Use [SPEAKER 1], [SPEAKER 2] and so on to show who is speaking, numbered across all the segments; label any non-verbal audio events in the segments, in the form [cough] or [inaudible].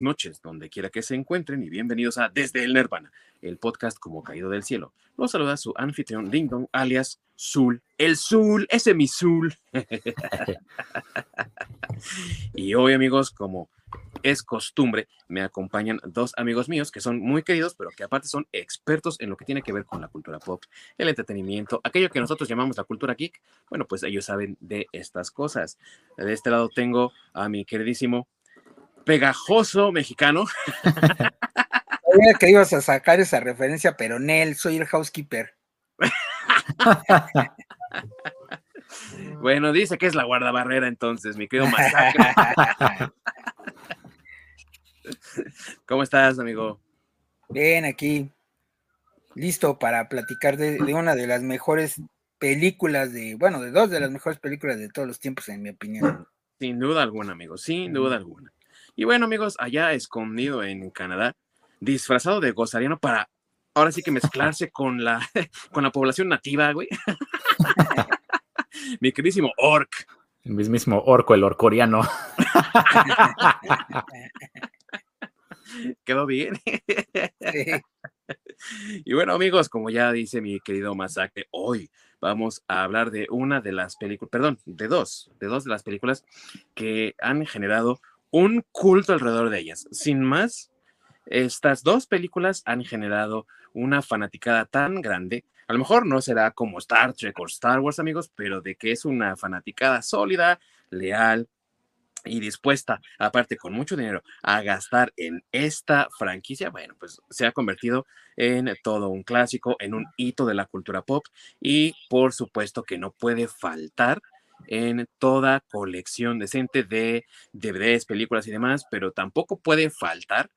[SPEAKER 1] noches, donde quiera que se encuentren, y bienvenidos a Desde el Nirvana, el podcast como caído del cielo. Los saluda su anfitrión Ding alias Zul, el Zul, ese mi Zul. [laughs] y hoy, amigos, como es costumbre, me acompañan dos amigos míos que son muy queridos, pero que aparte son expertos en lo que tiene que ver con la cultura pop, el entretenimiento, aquello que nosotros llamamos la cultura geek. Bueno, pues ellos saben de estas cosas. De este lado tengo a mi queridísimo pegajoso mexicano.
[SPEAKER 2] Sabía que ibas a sacar esa referencia, pero Nel, soy el housekeeper. [laughs]
[SPEAKER 1] bueno, dice que es la guardabarrera entonces, mi querido Masacre. [laughs] ¿Cómo estás, amigo?
[SPEAKER 2] Bien, aquí. Listo para platicar de, de, una de las mejores películas de, bueno, de dos de las mejores películas de todos los tiempos, en mi opinión.
[SPEAKER 1] Sin duda alguna, amigo, sin duda alguna. Y bueno, amigos, allá escondido en Canadá, disfrazado de gozariano para ahora sí que mezclarse con la, [laughs] con la población nativa, güey. [laughs] Mi queridísimo orc.
[SPEAKER 3] El mismísimo orco, el orcoriano. [laughs]
[SPEAKER 1] Quedó bien. Y bueno, amigos, como ya dice mi querido Masacre, hoy vamos a hablar de una de las películas, perdón, de dos, de dos de las películas que han generado un culto alrededor de ellas. Sin más, estas dos películas han generado una fanaticada tan grande. A lo mejor no será como Star Trek o Star Wars, amigos, pero de que es una fanaticada sólida, leal y dispuesta, aparte con mucho dinero, a gastar en esta franquicia, bueno, pues se ha convertido en todo un clásico, en un hito de la cultura pop y por supuesto que no puede faltar en toda colección decente de DVDs, películas y demás, pero tampoco puede faltar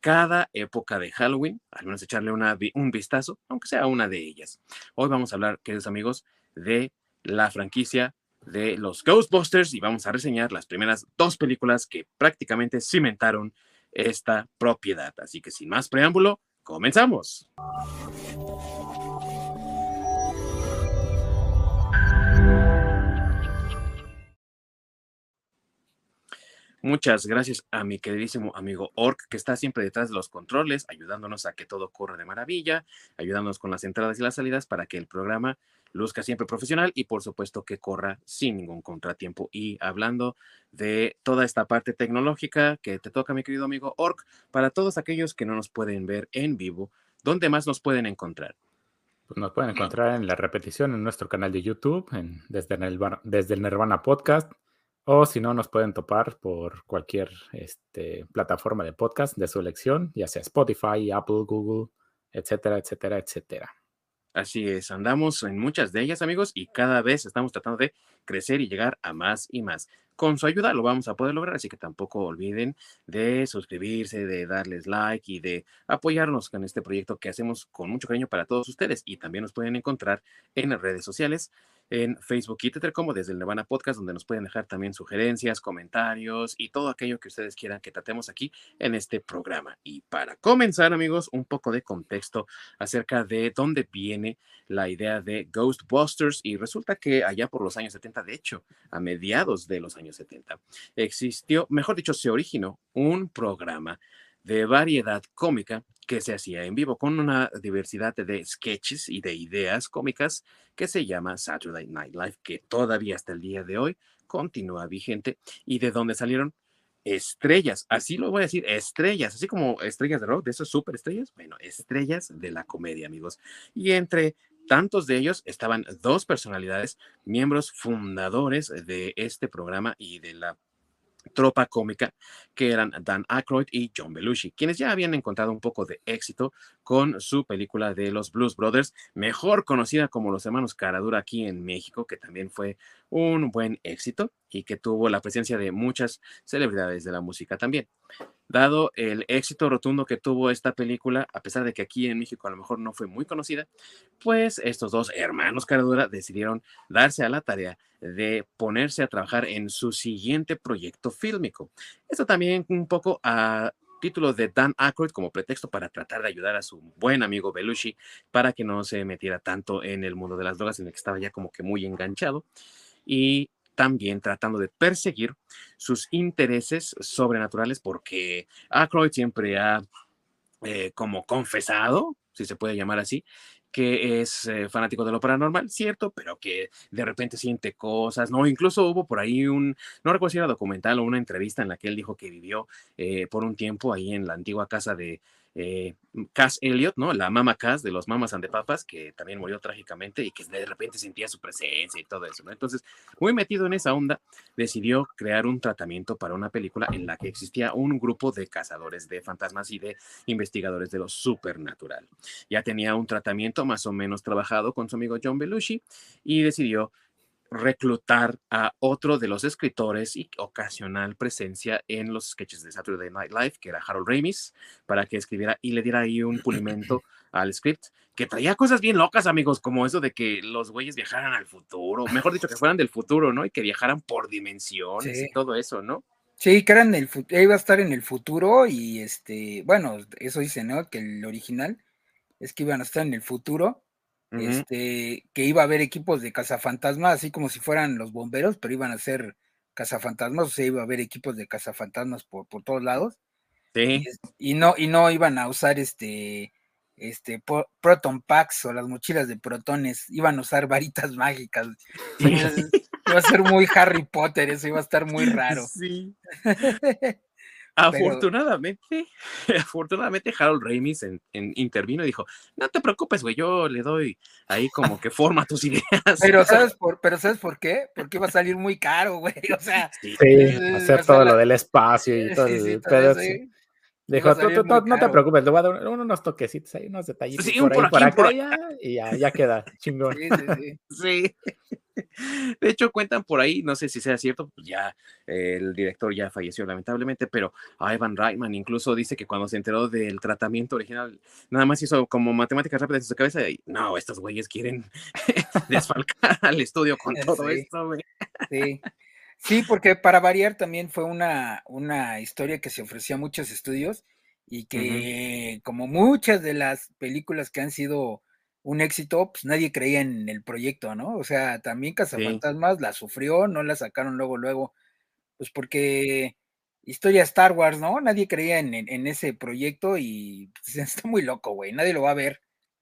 [SPEAKER 1] cada época de Halloween, al menos echarle un vistazo, aunque sea una de ellas. Hoy vamos a hablar, queridos amigos, de la franquicia de los Ghostbusters y vamos a reseñar las primeras dos películas que prácticamente cimentaron esta propiedad. Así que sin más preámbulo, comenzamos. Muchas gracias a mi queridísimo amigo Orc, que está siempre detrás de los controles, ayudándonos a que todo corra de maravilla, ayudándonos con las entradas y las salidas para que el programa luzca siempre profesional y por supuesto que corra sin ningún contratiempo. Y hablando de toda esta parte tecnológica que te toca, mi querido amigo Orc, para todos aquellos que no nos pueden ver en vivo, ¿dónde más nos pueden encontrar?
[SPEAKER 3] Pues nos pueden encontrar en la repetición en nuestro canal de YouTube, en, desde, el, desde el Nirvana Podcast o si no, nos pueden topar por cualquier este, plataforma de podcast de su elección, ya sea Spotify, Apple, Google, etcétera, etcétera, etcétera.
[SPEAKER 1] Así es, andamos en muchas de ellas, amigos, y cada vez estamos tratando de crecer y llegar a más y más. Con su ayuda lo vamos a poder lograr, así que tampoco olviden de suscribirse, de darles like y de apoyarnos con este proyecto que hacemos con mucho cariño para todos ustedes. Y también nos pueden encontrar en las redes sociales en Facebook y Twitter como desde el Nirvana Podcast, donde nos pueden dejar también sugerencias, comentarios y todo aquello que ustedes quieran que tratemos aquí en este programa. Y para comenzar, amigos, un poco de contexto acerca de dónde viene la idea de Ghostbusters. Y resulta que allá por los años 70, de hecho, a mediados de los años 70, existió, mejor dicho, se originó un programa de variedad cómica que se hacía en vivo con una diversidad de sketches y de ideas cómicas que se llama Saturday Night Live, que todavía hasta el día de hoy continúa vigente y de donde salieron estrellas, así lo voy a decir, estrellas, así como estrellas de rock, de esas superestrellas, bueno, estrellas de la comedia, amigos. Y entre tantos de ellos estaban dos personalidades, miembros fundadores de este programa y de la tropa cómica, que eran Dan Aykroyd y John Belushi, quienes ya habían encontrado un poco de éxito con su película de los Blues Brothers, mejor conocida como Los Hermanos Caradura aquí en México, que también fue un buen éxito y que tuvo la presencia de muchas celebridades de la música también. Dado el éxito rotundo que tuvo esta película, a pesar de que aquí en México a lo mejor no fue muy conocida, pues estos dos hermanos Caradura decidieron darse a la tarea de ponerse a trabajar en su siguiente proyecto fílmico. Esto también un poco a título de Dan Aykroyd como pretexto para tratar de ayudar a su buen amigo Belushi para que no se metiera tanto en el mundo de las drogas en el que estaba ya como que muy enganchado. Y también tratando de perseguir sus intereses sobrenaturales, porque Aykroyd siempre ha eh, como confesado, si se puede llamar así, que es eh, fanático de lo paranormal, cierto, pero que de repente siente cosas, ¿no? Incluso hubo por ahí un, no recuerdo si era documental o una entrevista en la que él dijo que vivió eh, por un tiempo ahí en la antigua casa de eh, Cass Elliot, ¿no? La mamá Cass de los Mamas and the Papas, que también murió trágicamente y que de repente sentía su presencia y todo eso, ¿no? Entonces, muy metido en esa onda, decidió crear un tratamiento para una película en la que existía un grupo de cazadores de fantasmas y de investigadores de lo supernatural. Ya tenía un tratamiento más o menos trabajado con su amigo John Belushi y decidió reclutar a otro de los escritores y ocasional presencia en los sketches de Saturday Night Live, que era Harold Ramis, para que escribiera y le diera ahí un pulimento al script, que traía cosas bien locas, amigos, como eso de que los güeyes viajaran al futuro, mejor dicho, que fueran del futuro, ¿no? Y que viajaran por dimensiones y todo eso, ¿no?
[SPEAKER 2] Sí, que eran el iba a estar en el futuro y este, bueno, eso dice, ¿no? Que el original es que iban a estar en el futuro este, que iba a haber equipos de cazafantasmas, así como si fueran los bomberos, pero iban a ser cazafantasmas, o sea, iba a haber equipos de cazafantasmas por, por todos lados.
[SPEAKER 1] Sí.
[SPEAKER 2] Y, no, y no iban a usar este, este proton packs o las mochilas de protones, iban a usar varitas [laughs] mágicas. iba a ser muy Harry Potter, eso iba a estar muy raro.
[SPEAKER 1] Sí. [laughs] Afortunadamente, [laughs] afortunadamente Harold Ramis en, intervino y dijo, no te preocupes, güey, yo le doy ahí como que forma tus ideas.
[SPEAKER 2] Pero [laughs] ¿sabes por, pero ¿sabes por qué? Porque iba a salir muy caro, güey, o sea.
[SPEAKER 3] Sí, hacer todo lo del espacio y [laughs] todo. Sí, sí, Dijo, no te preocupes, le voy a dar unos toquecitos ahí, unos detallitos
[SPEAKER 1] sí, por, ahí, por, acá,
[SPEAKER 3] y ya, ya queda chingón.
[SPEAKER 2] Sí, sí,
[SPEAKER 1] sí. [laughs] De hecho, cuentan por ahí, no sé si sea cierto, pues ya el director ya falleció lamentablemente, pero Ivan Reitman incluso dice que cuando se enteró del tratamiento original, nada más hizo como matemáticas rápidas en su cabeza y no, estos güeyes quieren [laughs] desfalcar al estudio con [laughs] todo esto, güey.
[SPEAKER 2] Sí. Sí, porque para variar también fue una, una historia que se ofrecía a muchos estudios y que como muchas de las películas que han sido un éxito, pues nadie creía en el proyecto, ¿no? O sea, también Cazafantasmas la sufrió, no la sacaron luego, luego, pues porque historia Star Wars, ¿no? Nadie creía en, en, ese proyecto y pues, [laughs] está muy loco, güey, nadie lo va a ver.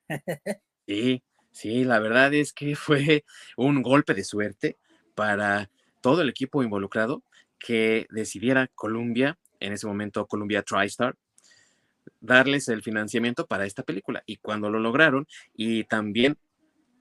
[SPEAKER 2] [laughs]
[SPEAKER 1] sí, sí, la verdad es que fue un golpe de suerte para todo el equipo involucrado que decidiera Columbia, en ese momento Columbia TriStar, darles el financiamiento para esta película. Y cuando lo lograron, y también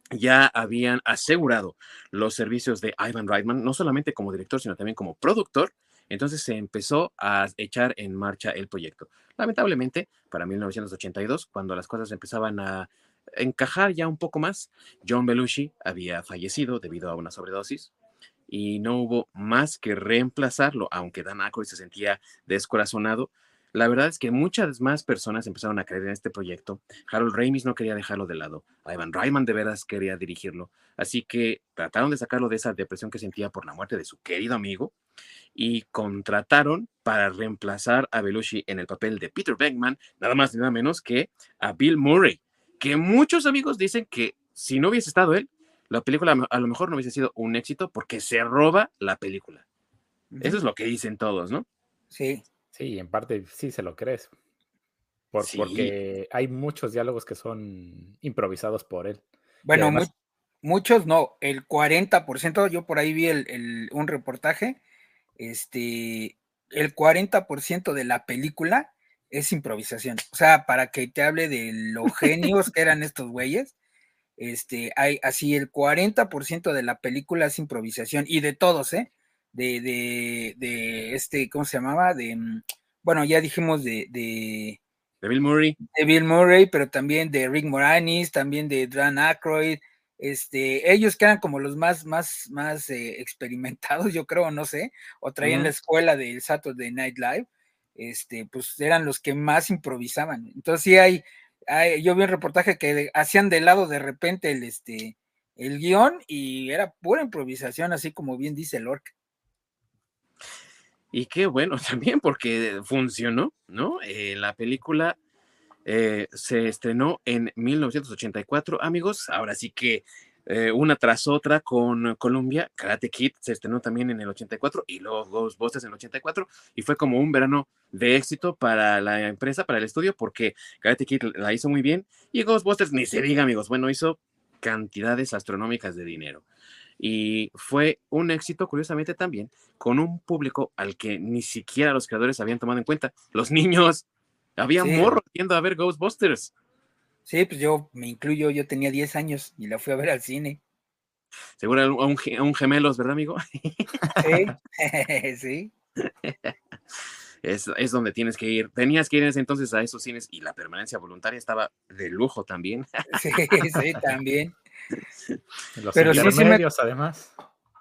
[SPEAKER 1] ya habían asegurado los servicios de Ivan Reitman, no solamente como director, sino también como productor, entonces se empezó a echar en marcha el proyecto. Lamentablemente, para 1982, cuando las cosas empezaban a encajar ya un poco más, John Belushi había fallecido debido a una sobredosis, y no hubo más que reemplazarlo, aunque Dan Aykroyd se sentía descorazonado. La verdad es que muchas más personas empezaron a creer en este proyecto. Harold Ramis no quería dejarlo de lado. Ivan Reitman de veras quería dirigirlo. Así que trataron de sacarlo de esa depresión que sentía por la muerte de su querido amigo y contrataron para reemplazar a Belushi en el papel de Peter Beckman, nada más y nada menos que a Bill Murray, que muchos amigos dicen que si no hubiese estado él, la película a lo mejor no hubiese sido un éxito porque se roba la película. Eso es lo que dicen todos, ¿no?
[SPEAKER 2] Sí.
[SPEAKER 3] Sí, en parte sí se lo crees. Porque hay muchos diálogos que son improvisados por él.
[SPEAKER 2] Bueno, muchos no, el 40%, yo por ahí vi el, un reportaje, este, el 40% de la película es improvisación. O sea, para que te hable de lo genios que eran [laughs] estos güeyes, este, hay así el 40% de la película es improvisación y de todos, ¿eh? De, de, de este, ¿cómo se llamaba? De, mm, bueno, ya dijimos de, de,
[SPEAKER 1] de Bill Murray.
[SPEAKER 2] De Bill Murray, pero también de Rick Moranis, también de Dan Aykroyd, este, ellos que eran como los más, más, más eh, experimentados, yo creo, no sé, o traían la escuela del Saturday Night Live, este, pues eran los que más improvisaban. Entonces sí hay, yo vi un reportaje que hacían de lado de repente el, este, el guion y era pura improvisación, así como bien dice Lorca.
[SPEAKER 1] Y qué bueno [laughs] también, porque funcionó, ¿no? Eh, la película eh, se estrenó en 1984, amigos. Ahora sí que eh, una tras otra con Columbia. Karate Kid se estrenó también en el 84 y luego Ghostbusters en el 84 y fue como un verano de éxito para la empresa, para el estudio, porque Karate Kid la hizo muy bien y Ghostbusters, ni se diga amigos, bueno, hizo cantidades astronómicas de dinero. Y fue un éxito, curiosamente también, con un público al que ni siquiera los creadores habían tomado en cuenta. Los niños, había morro yendo a ver Ghostbusters.
[SPEAKER 2] Sí, pues yo me incluyo, yo tenía 10 años y la fui a ver al cine.
[SPEAKER 1] Seguro a un, un gemelos, ¿verdad, amigo?
[SPEAKER 2] Sí, [laughs] sí. [laughs]
[SPEAKER 1] Es, es, donde tienes que ir. Tenías que ir en ese entonces a esos cines y la permanencia voluntaria estaba de lujo también. [laughs]
[SPEAKER 2] Sí, sí, también.
[SPEAKER 3] Los Pero intermedios, además.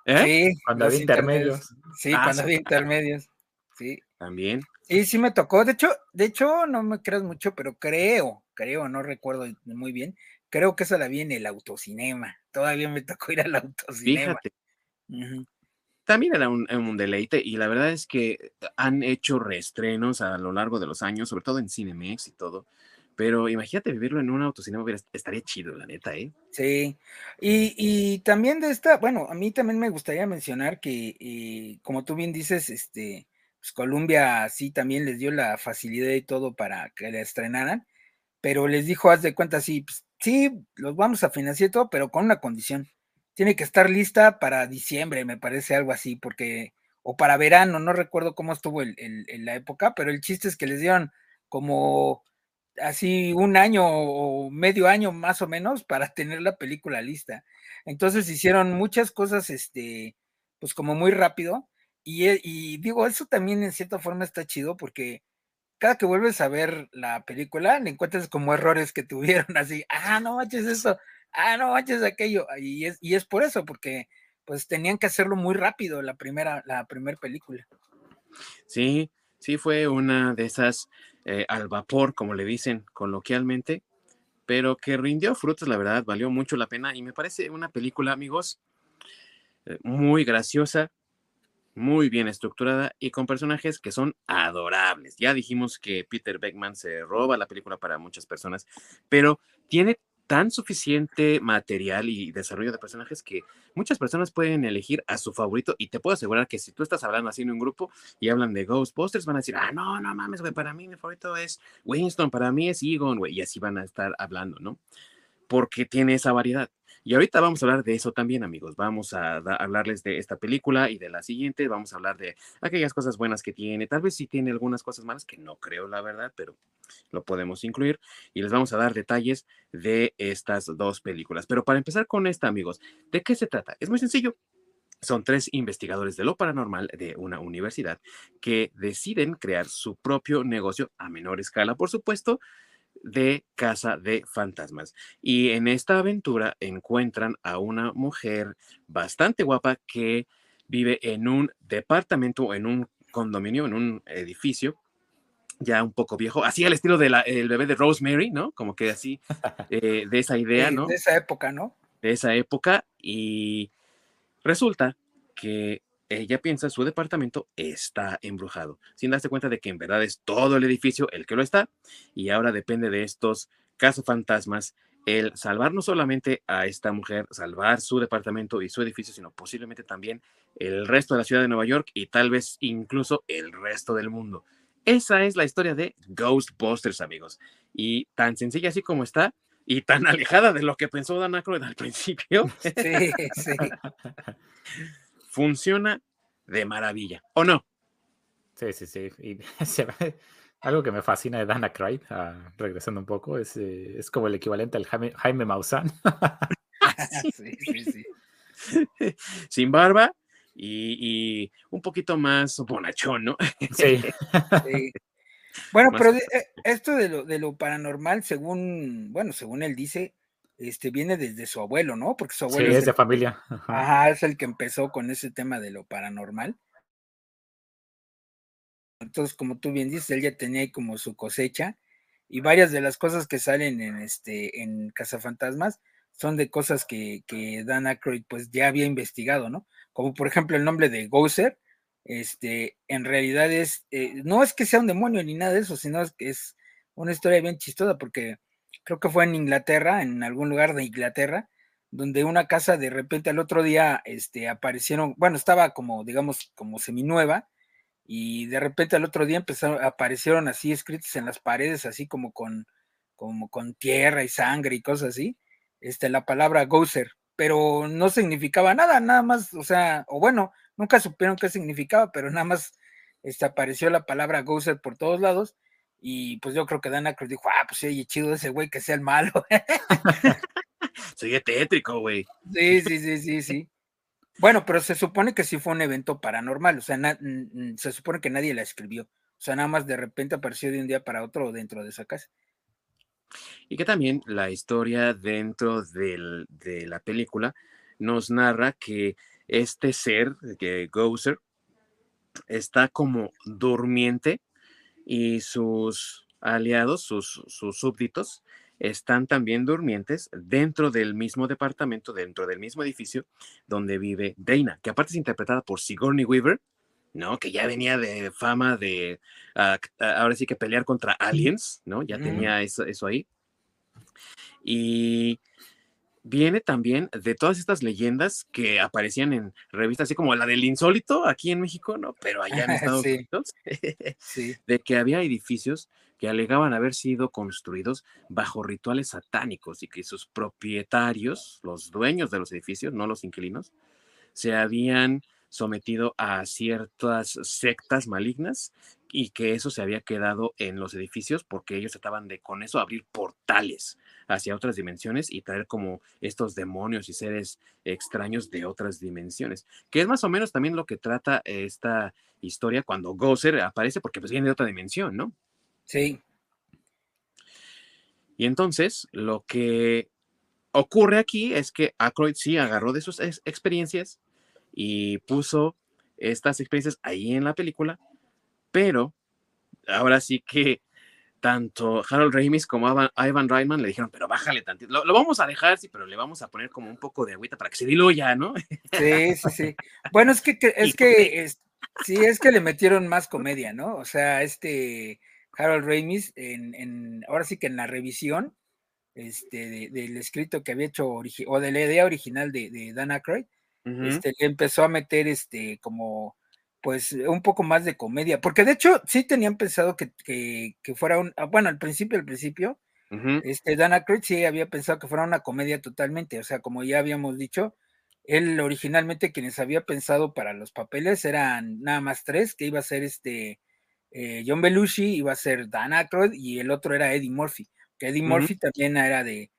[SPEAKER 1] ¿Eh?
[SPEAKER 2] Sí,
[SPEAKER 3] cuando había intermedios.
[SPEAKER 2] Sí, ah, cuando había intermedios. Sí.
[SPEAKER 1] También.
[SPEAKER 2] Sí, sí me tocó. De hecho, de hecho, no me creas mucho, pero creo, creo, no recuerdo muy bien. Creo que esa la vi en el autocinema. Todavía me tocó ir al autocinema.
[SPEAKER 1] Fíjate. También era un, un, deleite y la verdad es que han hecho reestrenos a lo largo de los años, sobre todo en Cinemex y todo. Pero imagínate vivirlo en un autocinema, estaría chido, la neta, ¿eh?
[SPEAKER 2] Sí. Y, y también de esta, bueno, a mí también me gustaría mencionar que, eh, como tú bien dices, este, pues Columbia sí también les dio la facilidad y todo para que la estrenaran, pero les dijo, haz de cuenta, sí, pues, sí, los vamos a financiar todo, pero con una condición. Tiene que estar lista para diciembre, me parece algo así, porque, o para verano, no recuerdo cómo estuvo el, el, la época, pero el chiste es que les dieron como así un año o medio año más o menos para tener la película lista. Entonces hicieron muchas cosas, este, pues como muy rápido, e, y, digo, eso también en cierta forma está chido porque cada que vuelves a ver la película, le encuentras como errores que tuvieron así, ah, no manches eso, ah, no manches aquello, y es, y es por eso, porque pues tenían que hacerlo muy rápido la primera, la primera película.
[SPEAKER 1] Sí, sí fue una de esas eh, al vapor, como le dicen coloquialmente, pero que rindió frutos, la verdad, valió mucho la pena y me parece una película, amigos, eh, muy graciosa, muy bien estructurada y con personajes que son adorables. Ya dijimos que Peter Beckman se roba la película para muchas personas, pero tiene tan suficiente material y desarrollo de personajes que muchas personas pueden elegir a su favorito y te puedo asegurar que si tú estás hablando así en un grupo y hablan de Ghostbusters van a decir, ah, no, no mames, güey, para mí mi favorito es Winston, para mí es Egon, güey, y así van a estar hablando, ¿no? Porque tiene esa variedad. Y ahorita vamos a hablar de eso también, amigos. Vamos a, hablarles de esta película y de la siguiente. Vamos a hablar de aquellas cosas buenas que tiene. Tal vez sí tiene algunas cosas malas que no creo, la verdad, pero lo podemos incluir. Y les vamos a dar detalles de estas dos películas. Pero para empezar con esta, amigos, ¿de qué se trata? Es muy sencillo. Son tres investigadores de lo paranormal de una universidad que deciden crear su propio negocio a menor escala, por supuesto, de Casa de Fantasmas. Y en esta aventura encuentran a una mujer bastante guapa que vive en un departamento, en un condominio, en un edificio ya un poco viejo, así al estilo del bebé de Rosemary, ¿no? Como que así, [laughs] eh, de esa idea, ¿no?
[SPEAKER 2] De esa época, ¿no?
[SPEAKER 1] De esa época. Y resulta que ella piensa su departamento está embrujado, sin darse cuenta de que en verdad es todo el edificio el que lo está, y ahora depende de estos fantasmas el salvar no solamente a esta mujer, salvar su departamento y su edificio, sino posiblemente también el resto de la ciudad de Nueva York y tal vez incluso el resto del mundo. Esa es la historia de Ghostbusters, amigos. Y tan sencilla así como está, y tan [laughs] alejada de lo que pensó Dan Aykroyd al principio.
[SPEAKER 2] Sí, sí [laughs]
[SPEAKER 1] funciona de maravilla, ¿o no?
[SPEAKER 3] Sí, sí, sí. Y [laughs] algo que me fascina de Dana Craig, ah, regresando un poco, es, eh, es, como el equivalente al Jaime, Jaime Maussan. [laughs]
[SPEAKER 2] sí, sí, sí. [laughs]
[SPEAKER 1] Sin barba y, un poquito más bonachón, ¿no?
[SPEAKER 3] Sí.
[SPEAKER 2] Bueno, pero eh, esto de lo, de lo paranormal, según, bueno, según él dice, este, viene desde su abuelo, ¿no? Porque su abuelo.
[SPEAKER 3] Sí, es, de familia.
[SPEAKER 2] Ajá. es el que empezó con ese tema de lo paranormal. Entonces, como tú bien dices, él ya tenía ahí como su cosecha y varias de las cosas que salen en este en Cazafantasmas son de cosas que, que Dan Aykroyd pues ya había investigado, ¿no? Como por ejemplo el nombre de Gozer, este, en realidad es, eh, no es que sea un demonio ni nada de eso, sino es que es una historia bien chistosa porque creo que fue en Inglaterra, en algún lugar de Inglaterra, donde una casa de repente al otro día este, aparecieron, bueno, estaba como, digamos, como seminueva, y de repente al otro día empezaron, aparecieron así escritos en las paredes, así como con, como con tierra y sangre y cosas así, este, la palabra Gozer, pero no significaba nada, nada más, o sea, o bueno, nunca supieron qué significaba, pero nada más este, apareció la palabra Gozer por todos lados, y pues yo creo que Dana Cruz dijo, ah, pues sí, chido ese güey que sea el malo. [laughs]
[SPEAKER 1] Soy tétrico, güey. [laughs]
[SPEAKER 2] Sí, sí, sí, sí, sí. Bueno, pero se supone que sí fue un evento paranormal, o sea, se supone que nadie la escribió, o sea, nada más de repente apareció de un día para otro dentro de esa casa.
[SPEAKER 1] Y que también la historia dentro de la película nos narra que este ser, que Gozer, está como durmiente y sus aliados, sus, sus súbditos, están también durmientes dentro del mismo departamento, dentro del mismo edificio donde vive Dana, que aparte es interpretada por Sigourney Weaver, ¿no? Que ya venía de fama de, ah, ahora sí que pelear contra aliens, ¿no? Ya tenía eso, eso ahí. Y viene también de todas estas leyendas que aparecían en revistas así como la del insólito aquí en México, ¿no? Pero allá en [laughs] Estados Unidos, de que había edificios que alegaban haber sido construidos bajo rituales satánicos y que sus propietarios, los dueños de los edificios, no los inquilinos, se habían sometido a ciertas sectas malignas y que eso se había quedado en los edificios porque ellos trataban de con eso abrir portales hacia otras dimensiones y traer como estos demonios y seres extraños de otras dimensiones, que es más o menos también lo que trata esta historia cuando Gozer aparece porque pues viene de otra dimensión, ¿no?
[SPEAKER 2] Sí.
[SPEAKER 1] Y entonces lo que ocurre aquí es que Aykroyd sí agarró de sus experiencias y puso estas experiencias ahí en la película, pero ahora sí que tanto Harold Ramis como Ivan Reitman le dijeron, pero bájale tantito, lo, vamos a dejar, sí, pero le vamos a poner como un poco de agüita para que se diluya, ¿no?
[SPEAKER 2] Sí, sí, sí. Bueno, es que, es [laughs] que, sí, es que le metieron más comedia, ¿no? O sea, este Harold Ramis, en, ahora sí que en la revisión este, del escrito que había hecho, o de la idea original de, de Dan Aykroyd, este, empezó a meter este como pues un poco más de comedia, porque de hecho sí tenían pensado que, fuera un, ah, bueno, al principio, al principio, este Dan Aykroyd sí había pensado que fuera una comedia totalmente, o sea, como ya habíamos dicho, él originalmente quienes había pensado para los papeles eran nada más tres, que iba a ser este eh, John Belushi, iba a ser Dan Aykroyd y el otro era Eddie Murphy, que Eddie Murphy también era de,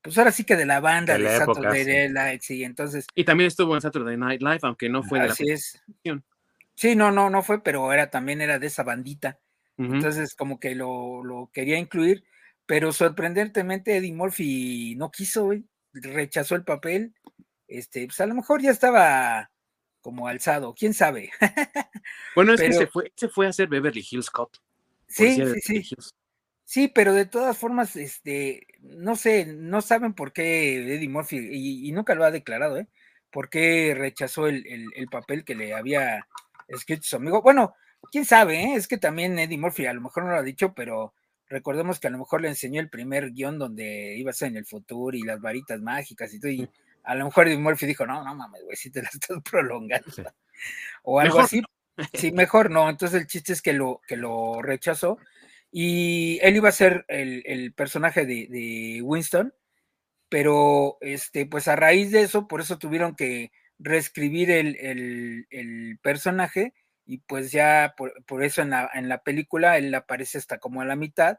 [SPEAKER 2] pues ahora sí que de la banda de, Saturday Night sí. entonces.
[SPEAKER 1] Y también estuvo en Saturday Night Live, aunque no fue de
[SPEAKER 2] así es. Sí, no, no, no fue, pero era también era de esa bandita. Entonces, como que lo, quería incluir, pero sorprendentemente Eddie Murphy no quiso, rechazó el papel. Este, pues a lo mejor ya estaba como alzado, quién sabe. [laughs]
[SPEAKER 1] bueno, es que se fue, se fue a hacer Beverly Hills Cop.
[SPEAKER 2] Sí, sí, sí. Sí, pero de todas formas, este, no sé, no saben por qué Eddie Murphy, y, nunca lo ha declarado, ¿eh? ¿Por qué rechazó el, papel que le había escrito su amigo? Bueno, quién sabe, ¿eh? Es que también Eddie Murphy a lo mejor no lo ha dicho, pero recordemos que a lo mejor le enseñó el primer guion donde iba a ser en el futuro y las varitas mágicas y todo, y a lo mejor Eddie Murphy dijo, no, no mames, güey, si te la [laughs] estás prolongando. O algo así. Sí, mejor no. Entonces el chiste es que lo, que lo rechazó y él iba a ser el, personaje de, Winston, pero este, pues a raíz de eso, por eso tuvieron que reescribir el, personaje y pues ya por, eso en la, en la, película él aparece hasta como a la mitad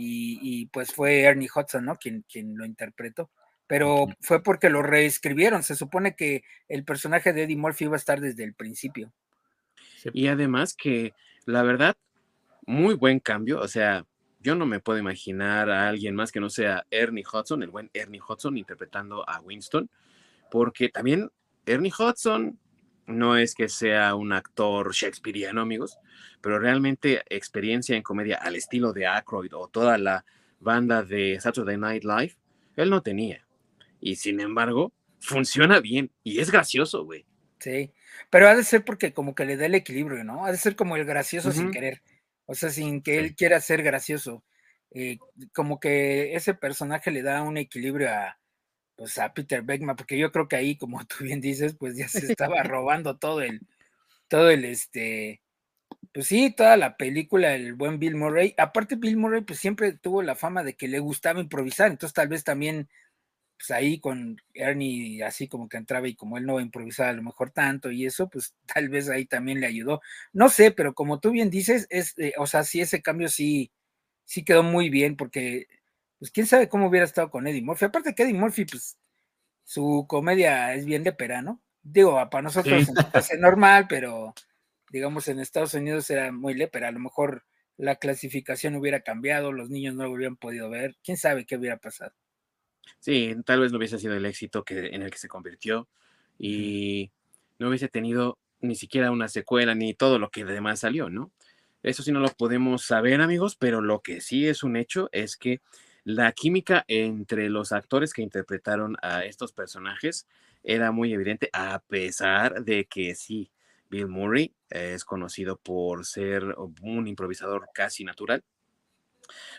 [SPEAKER 2] y, pues fue Ernie Hudson, ¿no? Quien, quien lo interpretó. Pero fue porque lo reescribieron. Se supone que el personaje de Eddie Murphy iba a estar desde el principio.
[SPEAKER 1] Y además que, la verdad, muy buen cambio. O sea, yo no me puedo imaginar a alguien más que no sea Ernie Hudson, el buen Ernie Hudson, interpretando a Winston, porque también Ernie Hudson no es que sea un actor shakespeariano, amigos, pero realmente experiencia en comedia al estilo de Aykroyd o toda la banda de Saturday Night Live, él no tenía. Y sin embargo, funciona bien y es gracioso, güey.
[SPEAKER 2] Sí, pero ha de ser porque como que le da el equilibrio, ¿no? Ha de ser como el gracioso sin querer. O sea, sin que él quiera ser gracioso. Eh, como que ese personaje le da un equilibrio a, pues a Peter Beckman, porque yo creo que ahí, como [laughs] tú bien dices, pues ya se [laughs] estaba robando todo el, todo el, este, pues sí, toda la película, el buen Bill Murray. Aparte, Bill Murray, pues siempre tuvo la fama de que le gustaba improvisar, entonces tal vez también, pues ahí con Ernie, así como que entraba y como él no improvisaba a lo mejor tanto y eso, pues [laughs] tal vez ahí también le ayudó. No sé, pero como tú bien dices, es, eh, o sea, sí, ese cambio sí, sí quedó muy bien, porque, pues quién sabe cómo hubiera estado con Eddie Murphy. Aparte que Eddie Murphy, pues, su comedia es bien de pera, ¿no? Digo, para nosotros [laughs] es normal, pero digamos, en Estados Unidos era muy lépera, a lo mejor la clasificación hubiera cambiado, los niños no lo hubieran podido ver, quién sabe qué hubiera pasado.
[SPEAKER 1] Sí, tal vez no hubiese sido el éxito que, en el que se convirtió y no hubiese tenido ni siquiera una secuela ni todo lo que además salió, ¿no? Eso sí no lo podemos saber, amigos, pero lo que sí es un hecho es que la química entre los actores que interpretaron a estos personajes era muy evidente, a pesar de que sí, Bill Murray es conocido por ser un improvisador casi natural,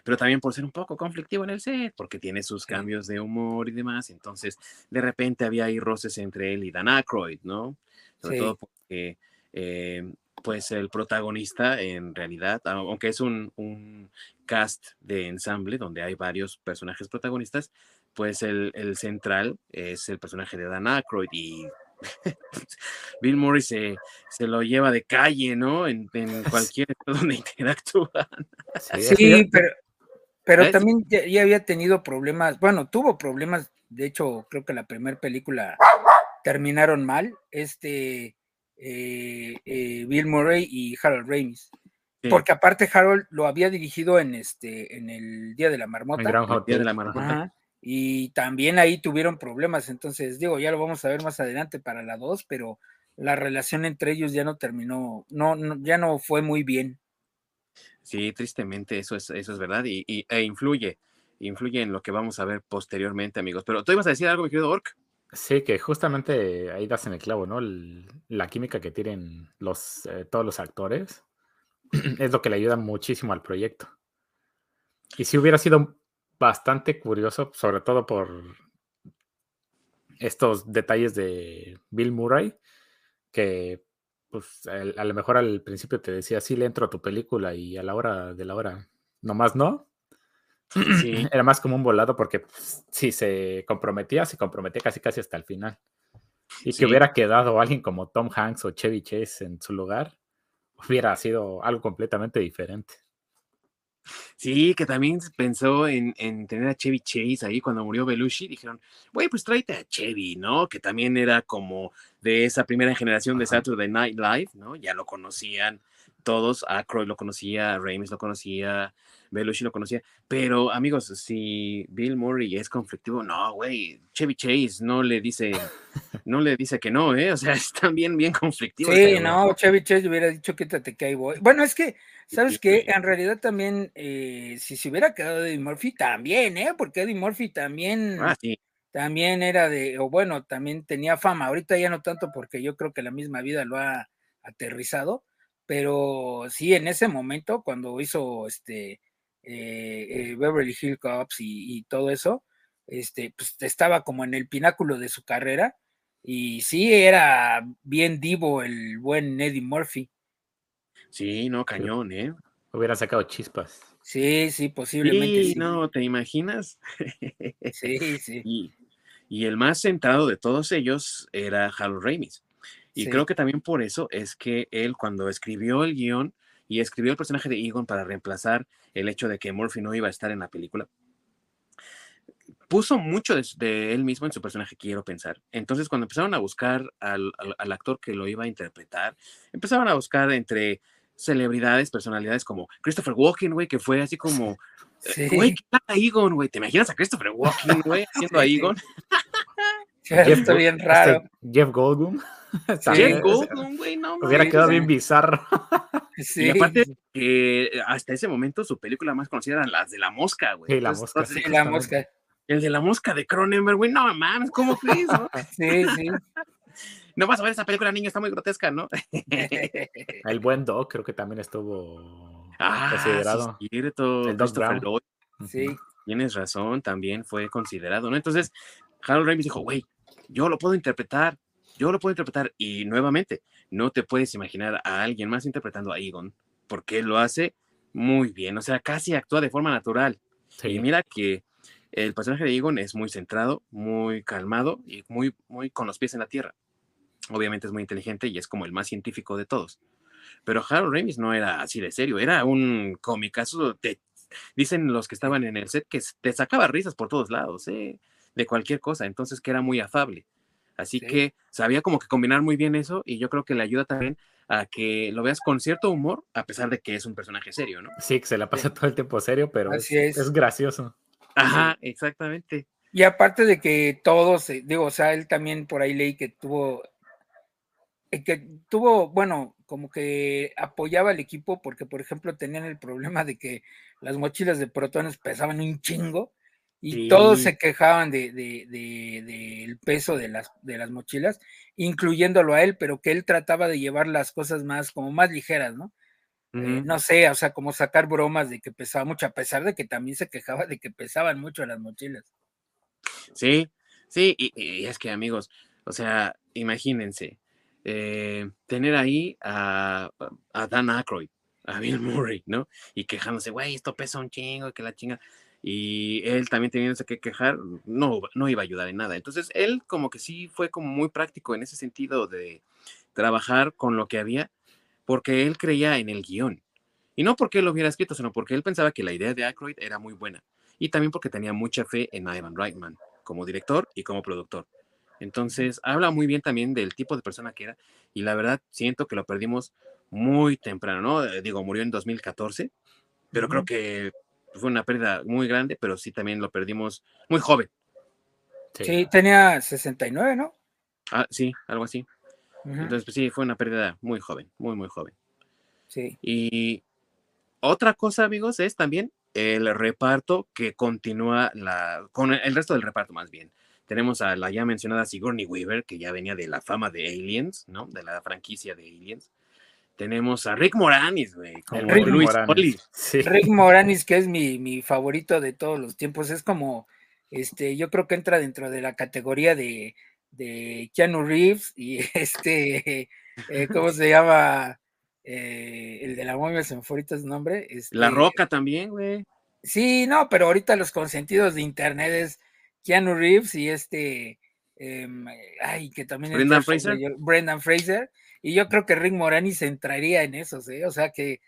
[SPEAKER 1] pero también por ser un poco conflictivo en el set, porque tiene sus cambios de humor y demás. Entonces, de repente había ahí roces entre él y Dan Aykroyd, ¿no? Sobre todo porque, eh, pues, el protagonista, en realidad, aunque es un, un, cast de ensamble donde hay varios personajes protagonistas, pues el, el central es el personaje de Dan Aykroyd y [laughs] Bill Murray se, lo lleva de calle, ¿no? En, [laughs] cualquier donde [laughs] interactúa.
[SPEAKER 2] Sí, pero, pero también ya, había tenido problemas, bueno, tuvo problemas, de hecho, creo que la primera película terminaron mal, este eh, eh, Bill Murray y Harold Ramis. Porque aparte Harold lo había dirigido en este en el Día de la Marmota.
[SPEAKER 1] El Día de la Marmota
[SPEAKER 2] y también ahí tuvieron problemas, entonces digo, ya lo vamos a ver más adelante para la 2, pero la relación entre ellos ya no terminó, no, ya no fue muy bien.
[SPEAKER 1] Sí, tristemente eso es, eso es verdad y, e influye, influye en lo que vamos a ver posteriormente, amigos. Pero tú ibas a decir algo, mi querido Ork.
[SPEAKER 3] Sí, que justamente ahí das en el clavo, ¿no? la química que tienen los, eh, todos los actores [clears throat] es lo que le ayuda muchísimo al proyecto. Y si hubiera sido bastante curioso, sobre todo por estos detalles de Bill Murray, que pues a lo mejor al principio te decía, sí le entro a tu película y a la hora de la hora, nomás no. Sí. Era más como un volado porque pues, si se comprometía, se comprometía casi casi hasta el final. Y que hubiera quedado alguien como Tom Hanks o Chevy Chase en su lugar, hubiera sido algo completamente diferente.
[SPEAKER 1] Sí, que también pensó en, tener a Chevy Chase ahí cuando murió Belushi. Dijeron, güey, pues tráete a Chevy, ¿no? Que también era como de esa primera generación de Saturday Night Live, ¿no? Ya lo conocían todos. Aykroyd lo conocía, Ramis lo conocía, Belushi lo conocía. Pero, amigos, si Bill Murray es conflictivo, no, güey, Chevy Chase no le dice, [laughs] no le dice que no, ¿eh? O sea, [laughs] es también bien conflictivo.
[SPEAKER 2] Sí, no, Chevy Chase hubiera dicho quítate que ahí voy. Bueno, es que ¿Sabes qué? En realidad también, eh, si se hubiera quedado Eddie Murphy, también, ¿eh? Porque Eddie Murphy también,
[SPEAKER 1] ah,
[SPEAKER 2] también era de, o bueno, también tenía fama. Ahorita ya no tanto porque yo creo que la misma vida lo ha aterrizado, pero sí, en ese momento, cuando hizo este eh, eh, Beverly Hills Cops y, todo eso, este, pues estaba como en el pináculo de su carrera y sí, era bien divo el buen Eddie Murphy.
[SPEAKER 1] Sí, no, cañón, ¿eh?
[SPEAKER 3] Hubiera sacado chispas.
[SPEAKER 2] Sí, sí, posiblemente. Sí,
[SPEAKER 1] no, ¿te imaginas? [laughs]
[SPEAKER 2] Sí, sí.
[SPEAKER 1] Y, el más centrado de todos ellos era Harold Ramis. Y creo que también por eso es que él cuando escribió el guion y escribió el personaje de Egon para reemplazar el hecho de que Murphy no iba a estar en la película, puso mucho de, él mismo en su personaje, quiero pensar. Entonces, cuando empezaron a buscar al, actor que lo iba a interpretar, empezaron a buscar entre celebridades, personalidades como Christopher Walken, güey, que fue así como, güey, ¿qué tal a Egon, güey? ¿Te imaginas a Christopher Walken, güey, [laughs] haciendo a Egon? [laughs] [laughs]
[SPEAKER 2] Jeff, está bien raro.
[SPEAKER 3] Jeff Goldblum. [laughs]
[SPEAKER 1] Jeff Goldblum, güey, no
[SPEAKER 3] Hubiera quedado bien bizarro. [laughs]
[SPEAKER 1] Sí. Y aparte, que hasta ese momento su película más conocida eran las de la mosca, güey.
[SPEAKER 3] Sí, la mosca.
[SPEAKER 2] Sí, la mosca.
[SPEAKER 1] El de la mosca de Cronenberg, güey, no mames, ¿cómo crees?
[SPEAKER 2] sí, sí
[SPEAKER 1] no vas a ver esa película, niño, está muy grotesca, ¿no?
[SPEAKER 3] El buen Doc creo que también estuvo
[SPEAKER 1] ah, considerado. Sí, cierto.
[SPEAKER 3] El Doc
[SPEAKER 1] Sí. Tienes razón, también fue considerado, ¿no? Entonces, Harold Ramis dijo, güey, yo lo puedo interpretar, yo lo puedo interpretar. Y nuevamente, no te puedes imaginar a alguien más interpretando a Egon, porque lo hace muy bien, o sea, casi actúa de forma natural. Y mira que el personaje de Egon es muy centrado, muy calmado y muy, muy con los pies en la tierra. Obviamente es muy inteligente y es como el más científico de todos. Pero Harold Ramis no era así de serio, era un cómicazo. dicen los que estaban en el set que te sacaba risas por todos lados, ¿eh? De cualquier cosa, entonces que era muy afable. Así que sabía como que combinar muy bien eso y yo creo que le ayuda también a que lo veas con cierto humor, a pesar de que es un personaje serio, ¿no?
[SPEAKER 3] Sí, que se la pasa todo el tiempo serio, pero es, es. gracioso.
[SPEAKER 1] Ajá, exactamente.
[SPEAKER 2] Y aparte de que todos, digo, o sea, él también por ahí leí que tuvo, eh, que tuvo, bueno, como que apoyaba al equipo porque, por ejemplo, tenían el problema de que las mochilas de protones pesaban un chingo y todos se quejaban de, del peso de las, de las mochilas, incluyéndolo a él, pero que él trataba de llevar las cosas más, como más ligeras, ¿no? Eh, no sé, o sea, como sacar bromas de que pesaba mucho, a pesar de que también se quejaba de que pesaban mucho las mochilas.
[SPEAKER 1] Sí, sí, y, es que amigos, o sea, imagínense, eh, tener ahí a, a Dan Aykroyd, a Bill Murray, ¿no? Y quejándose, güey, esto pesa un chingo, que la chinga y él también teniéndose que quejar, no, no iba a ayudar en nada. Entonces, él como que sí fue como muy práctico en ese sentido de trabajar con lo que había, porque él creía en el guion. Y no porque él lo hubiera escrito, sino porque él pensaba que la idea de Aykroyd era muy buena. Y también porque tenía mucha fe en Ivan Reitman como director y como productor. Entonces, habla muy bien también del tipo de persona que era. Y la verdad, siento que lo perdimos muy temprano, ¿no? Eh, digo, murió en 2014, pero creo que fue una pérdida muy grande, pero sí también lo perdimos muy joven.
[SPEAKER 2] Sí, tenía 69, ¿no?
[SPEAKER 1] Ah, sí, algo así. Entonces, pues sí, fue una pérdida muy joven, muy, muy joven.
[SPEAKER 2] Sí.
[SPEAKER 1] Y otra cosa, amigos, es también el reparto que continúa la, con el resto del reparto más bien. Tenemos a la ya mencionada Sigourney Weaver, que ya venía de la fama de Aliens, ¿no? De la franquicia de Aliens. Tenemos a Rick Moranis, güey, como
[SPEAKER 2] Rick Luis Moranis. Rick Moranis, que es mi, favorito de todos los tiempos, es como, este, yo creo que entra dentro de la categoría de, de Keanu Reeves y [laughs] este, eh, ¿cómo se llama? Eh, el de la momia, se me fue ahorita su nombre.
[SPEAKER 1] la este Roca también, güey.
[SPEAKER 2] Sí, no, pero ahorita los consentidos de internet es Keanu Reeves y este, em, ay, que también
[SPEAKER 1] Brendan Fraser.
[SPEAKER 2] Brendan Fraser y yo creo que Rick Moranis entraría en eso, ¿sí? O sea que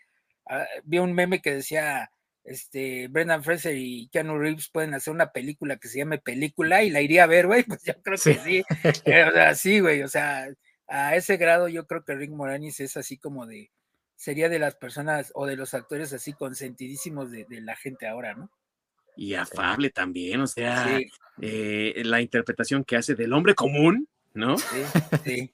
[SPEAKER 2] ah, vi un meme que decía, este, Brendan Fraser y Keanu Reeves pueden hacer una película que se llame Película y la iría a ver, güey, [laughs] pues yo creo que sí. Eh, o sea, sí, güey, o sea, a ese grado yo creo que Rick Moranis es así como de, sería de las personas o de los actores así consentidísimos de, la gente ahora, ¿no?
[SPEAKER 1] Y afable también, o sea, eh, la interpretación que hace del hombre común, ¿no? Sí, sí.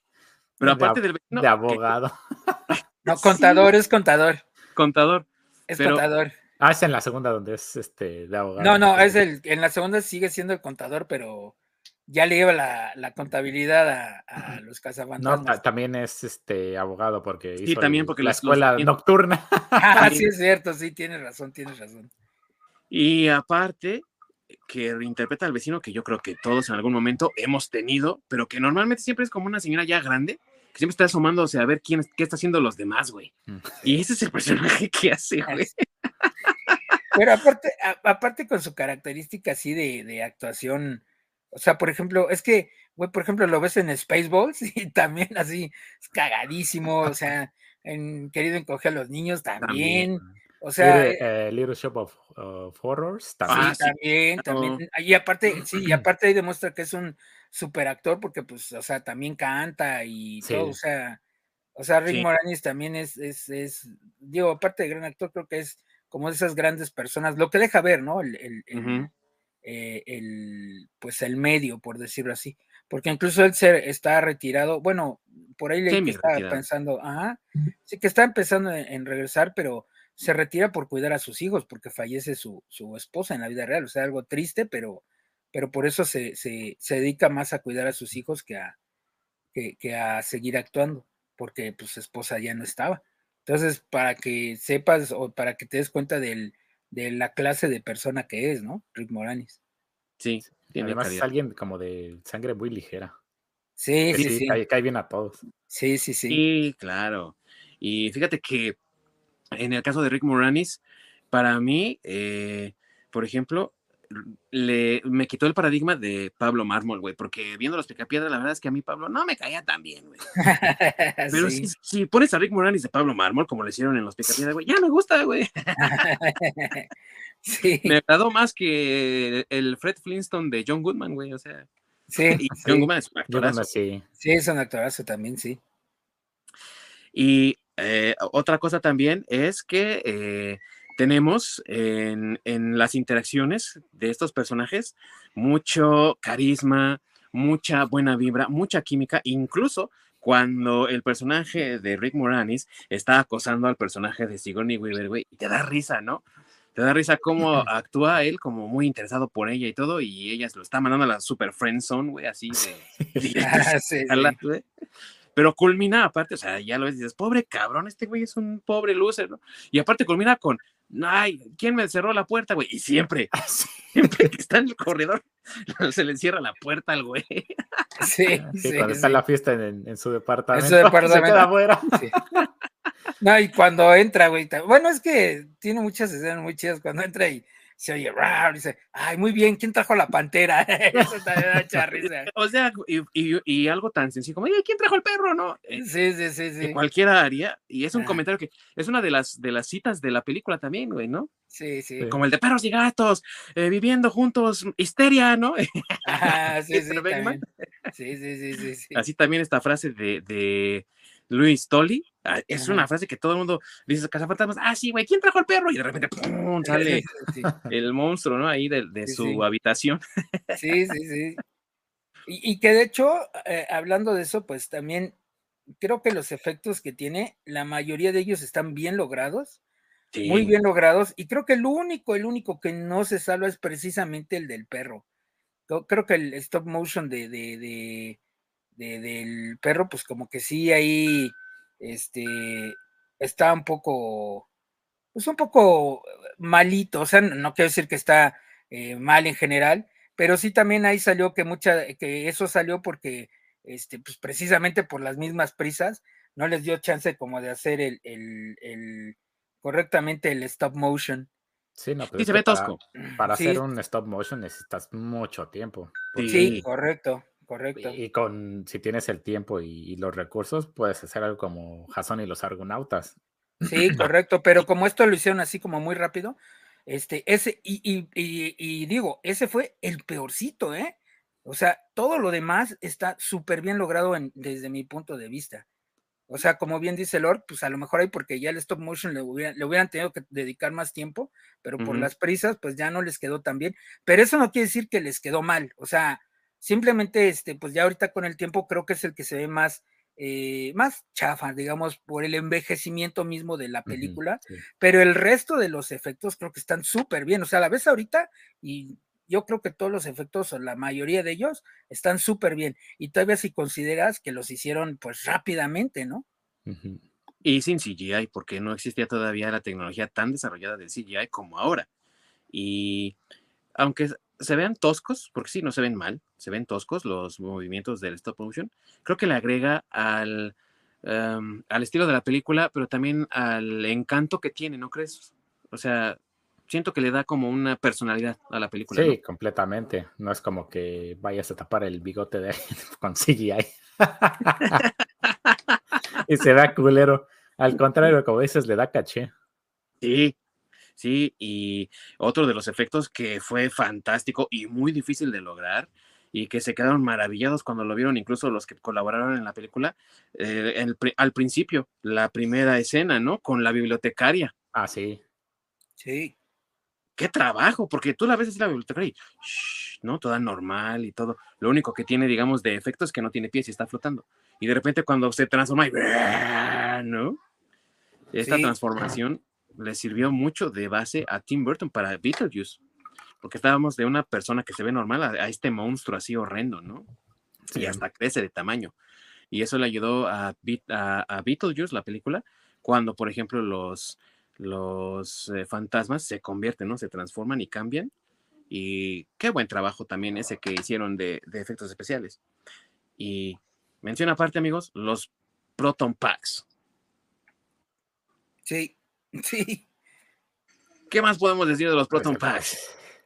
[SPEAKER 1] Pero aparte
[SPEAKER 3] de, del De abogado. [laughs]
[SPEAKER 2] no, contador es contador.
[SPEAKER 1] Contador.
[SPEAKER 2] Es contador.
[SPEAKER 3] Ah, es en la segunda donde es este de abogado.
[SPEAKER 2] No, no, es el, en la segunda sigue siendo el contador, pero ya le lleva la, contabilidad a, los cazafantasmas.
[SPEAKER 3] No, también es este abogado porque
[SPEAKER 1] hizo sí, también porque
[SPEAKER 3] la escuela nocturna. [laughs] [laughs]
[SPEAKER 2] Ah, sí, es cierto, sí, tienes razón, tienes razón.
[SPEAKER 1] Y aparte, que interpreta al vecino que yo creo que todos en algún momento hemos tenido, pero que normalmente siempre es como una señora ya grande, que siempre está asomándose a ver quién, qué está haciendo los demás, güey. Mm. Y ese es el personaje que hace, güey.
[SPEAKER 2] Pero aparte, aparte con su característica así de, actuación, o sea, por ejemplo, es que, güey, por ejemplo, lo ves en Spaceballs [laughs] y también así, es cagadísimo, o sea, en Querido Encoger a los Niños también. O sea,
[SPEAKER 3] eh, Little, Shop of, Horrors también.
[SPEAKER 2] Sí, también, también. Y aparte, sí, y aparte ahí demuestra que es un super actor porque, pues, o sea, también canta y todo, o sea, o sea, Rick Moranis también es, es, es, digo, aparte de gran actor, creo que es como de esas grandes personas, lo que deja ver, ¿no? El, el, el, eh, el pues el medio, por decirlo así. Porque incluso él se está retirado, bueno, por ahí le estaba pensando, ajá, sí que está empezando en regresar, pero se retira por cuidar a sus hijos, porque fallece su, esposa en la vida real, o sea, algo triste, pero, pero por eso se, dedica más a cuidar a sus hijos que a, que, a seguir actuando, porque pues su esposa ya no estaba. Entonces, para que sepas o para que te des cuenta del, de la clase de persona que es, ¿no? Rick Moranis.
[SPEAKER 1] Sí, tiene
[SPEAKER 3] Además es alguien como de sangre muy ligera.
[SPEAKER 2] Sí,
[SPEAKER 3] Sí,
[SPEAKER 2] sí, sí.
[SPEAKER 3] Cae, cae bien a todos.
[SPEAKER 2] Sí, sí, sí.
[SPEAKER 1] Sí, claro. Y fíjate que en el caso de Rick Moranis, para mí, eh, por ejemplo, le, me quitó el paradigma de Pablo Mármol, güey, porque viendo los Picapiedra, la verdad es que a mí Pablo no me caía tan bien, güey. [laughs] Pero
[SPEAKER 2] Sí.
[SPEAKER 1] si, si pones a Rick Moranis de Pablo Mármol, como le hicieron en los Picapiedra, güey, ya me gusta, güey. [laughs]
[SPEAKER 2] sí,
[SPEAKER 1] Me agradó más que el Fred Flintstone de John Goodman, güey, o sea,
[SPEAKER 2] sí,
[SPEAKER 1] y
[SPEAKER 2] sí.
[SPEAKER 1] John Goodman es un actorazo.
[SPEAKER 3] sé.
[SPEAKER 2] Sí, es un actorazo también, sí.
[SPEAKER 1] Y eh, otra cosa también es que eh, tenemos en, en las interacciones de estos personajes mucho carisma, mucha buena vibra, mucha química, incluso cuando el personaje de Rick Moranis está acosando al personaje de Sigourney Weaver, güey, y te da risa, ¿no? Te da risa cómo actúa él como muy interesado por ella y todo, y ella se lo está mandando a la super friend zone, güey, así de... [laughs]
[SPEAKER 2] Ah, sí,
[SPEAKER 1] güey. Pero culmina aparte, o sea, ya lo ves dices, pobre cabrón, este güey es un pobre loser, ¿no? Y aparte culmina con, ay, ¿quién me cerró la puerta, güey? Y siempre, [laughs] siempre que está en el corredor, [laughs] se le cierra la puerta al güey. [laughs]
[SPEAKER 2] Sí,
[SPEAKER 3] Sí,
[SPEAKER 2] sí,
[SPEAKER 3] cuando está
[SPEAKER 2] sí.
[SPEAKER 3] en la fiesta en, en su departamento,
[SPEAKER 2] departamento.
[SPEAKER 3] se queda afuera.
[SPEAKER 2] Sí. No, y cuando entra, güey. Bueno, es que tiene muchas escenas muy chidas. Cuando entra y se oye, "Rar", dice, ay, muy bien, ¿quién trajo la pantera? [laughs] Eso también da [laughs] risa.
[SPEAKER 1] O sea, y, y- y algo tan sencillo como, "Oye, ¿quién trajo el perro? No, Eh,
[SPEAKER 2] Sí, sí, sí,
[SPEAKER 1] que
[SPEAKER 2] sí.
[SPEAKER 1] cualquiera haría, y es un
[SPEAKER 2] Ah.
[SPEAKER 1] comentario que es una de las, de las citas de la película también, güey, ¿no?
[SPEAKER 2] Sí, sí.
[SPEAKER 3] Sí.
[SPEAKER 1] Como el de perros y gatos, eh, viviendo juntos, histeria, ¿no?
[SPEAKER 2] Ajá, [laughs] sí, sí. Sí, sí, sí, sí, sí.
[SPEAKER 1] Así también esta frase de, de Luis Tolly, ah, es
[SPEAKER 2] Ajá.
[SPEAKER 1] una frase que todo el mundo dice, cazafantasmas, ah, sí, güey, ¿quién trajo el perro? Y de repente, ¡pum! [laughs] sale
[SPEAKER 2] Sí,
[SPEAKER 1] el monstruo, ¿no? Ahí de, de
[SPEAKER 2] Sí,
[SPEAKER 1] su
[SPEAKER 2] sí.
[SPEAKER 1] habitación.
[SPEAKER 2] sí, sí, sí. Y, y que de hecho, eh, hablando de eso, pues también creo que los efectos que tiene, la mayoría de ellos están bien logrados. muy bien logrados. Y creo que el único, el único que no se salva es precisamente el del perro. Creo, creo que el stop motion de, de, de- de- del perro, pues como que sí ahí este está un poco, pues un poco malito. O sea, no, no quiero decir que está eh, mal en general, pero sí también ahí salió que mucha, que eso salió porque este, pues precisamente por las mismas prisas, no les dio chance como de hacer el, el- el- correctamente el stop motion.
[SPEAKER 3] Sí, no, pero
[SPEAKER 1] Sí,
[SPEAKER 3] es
[SPEAKER 1] se
[SPEAKER 3] que
[SPEAKER 1] ve
[SPEAKER 3] para-
[SPEAKER 1] tosco.
[SPEAKER 3] Para,
[SPEAKER 2] Sí.
[SPEAKER 3] hacer un stop motion necesitas mucho tiempo. porque-
[SPEAKER 2] Sí. correcto, correcto.
[SPEAKER 3] Y con, si tienes el tiempo y, y los recursos, puedes hacer algo como Jason y los Argonautas.
[SPEAKER 2] Sí, [clears throat] correcto, pero como esto lo hicieron así como muy rápido, este, ese, y, y- digo, ese fue el peorcito, ¿eh? O sea, todo lo demás está súper bien logrado en- desde mi punto de vista. O sea, como bien dice Lord, pues a lo mejor ahí porque ya el stop motion le, hubiera- le hubieran tenido que dedicar más tiempo, pero por las prisas, pues ya no les quedó tan bien. Pero eso no quiere decir que les quedó mal. O sea, simplemente, este, pues ya ahorita con el tiempo creo que es el que se ve más, eh, más chafa, digamos, por el envejecimiento mismo de la película.
[SPEAKER 3] sí.
[SPEAKER 2] Pero el resto de los efectos creo que están súper bien. O sea, a la vez ahorita y yo creo que todos los efectos, o la mayoría de ellos, están súper bien. Y todavía si consideras que los hicieron pues rápidamente, ¿no?
[SPEAKER 1] Y sin CGI, porque no existía todavía la tecnología tan desarrollada del CGI como ahora. Y aunque se vean toscos, porque sí, no se ven mal, se ven toscos los movimientos del stop motion, creo que le agrega al, em, al estilo de la película, pero también al encanto que tiene, ¿no crees? O sea, siento que le da como una personalidad a la película. ¿no?
[SPEAKER 3] Sí, completamente. No es como que vayas a tapar el bigote de [laughs] con CGI. [laughs] y se vea culero. Al contrario, como dices, le da caché.
[SPEAKER 1] Sí, sí, y otro de los efectos que fue fantástico y muy difícil de lograr y que se quedaron maravillados cuando lo vieron, incluso los que colaboraron en la película, eh, en el pri- al principio, la primera escena, ¿no? Con la bibliotecaria.
[SPEAKER 3] Ah, sí.
[SPEAKER 2] Sí.
[SPEAKER 1] ¡Qué trabajo! Porque tú la ves así la bibliotecaria y, shh, ¿no? Toda normal y todo. Lo único que tiene, digamos, de efecto es que no tiene pies y está flotando. Y de repente cuando se transforma y, ¿no? Esta
[SPEAKER 2] Sí.
[SPEAKER 1] transformación le sirvió mucho de base a Tim Burton para Beetlejuice. Porque estábamos de una persona que se ve normal a, a este monstruo así horrendo, ¿no? Y hasta crece de tamaño. Y eso le ayudó a, Beat- a, a Beetlejuice, la película, cuando, por ejemplo, los, los eh, fantasmas se convierten, ¿no? Se transforman y cambian. Y qué buen trabajo también ese que hicieron de, de efectos especiales. Y menciona aparte, amigos, los Proton Packs.
[SPEAKER 2] Sí, [laughs] sí.
[SPEAKER 1] ¿Qué más podemos decir de los Proton Packs?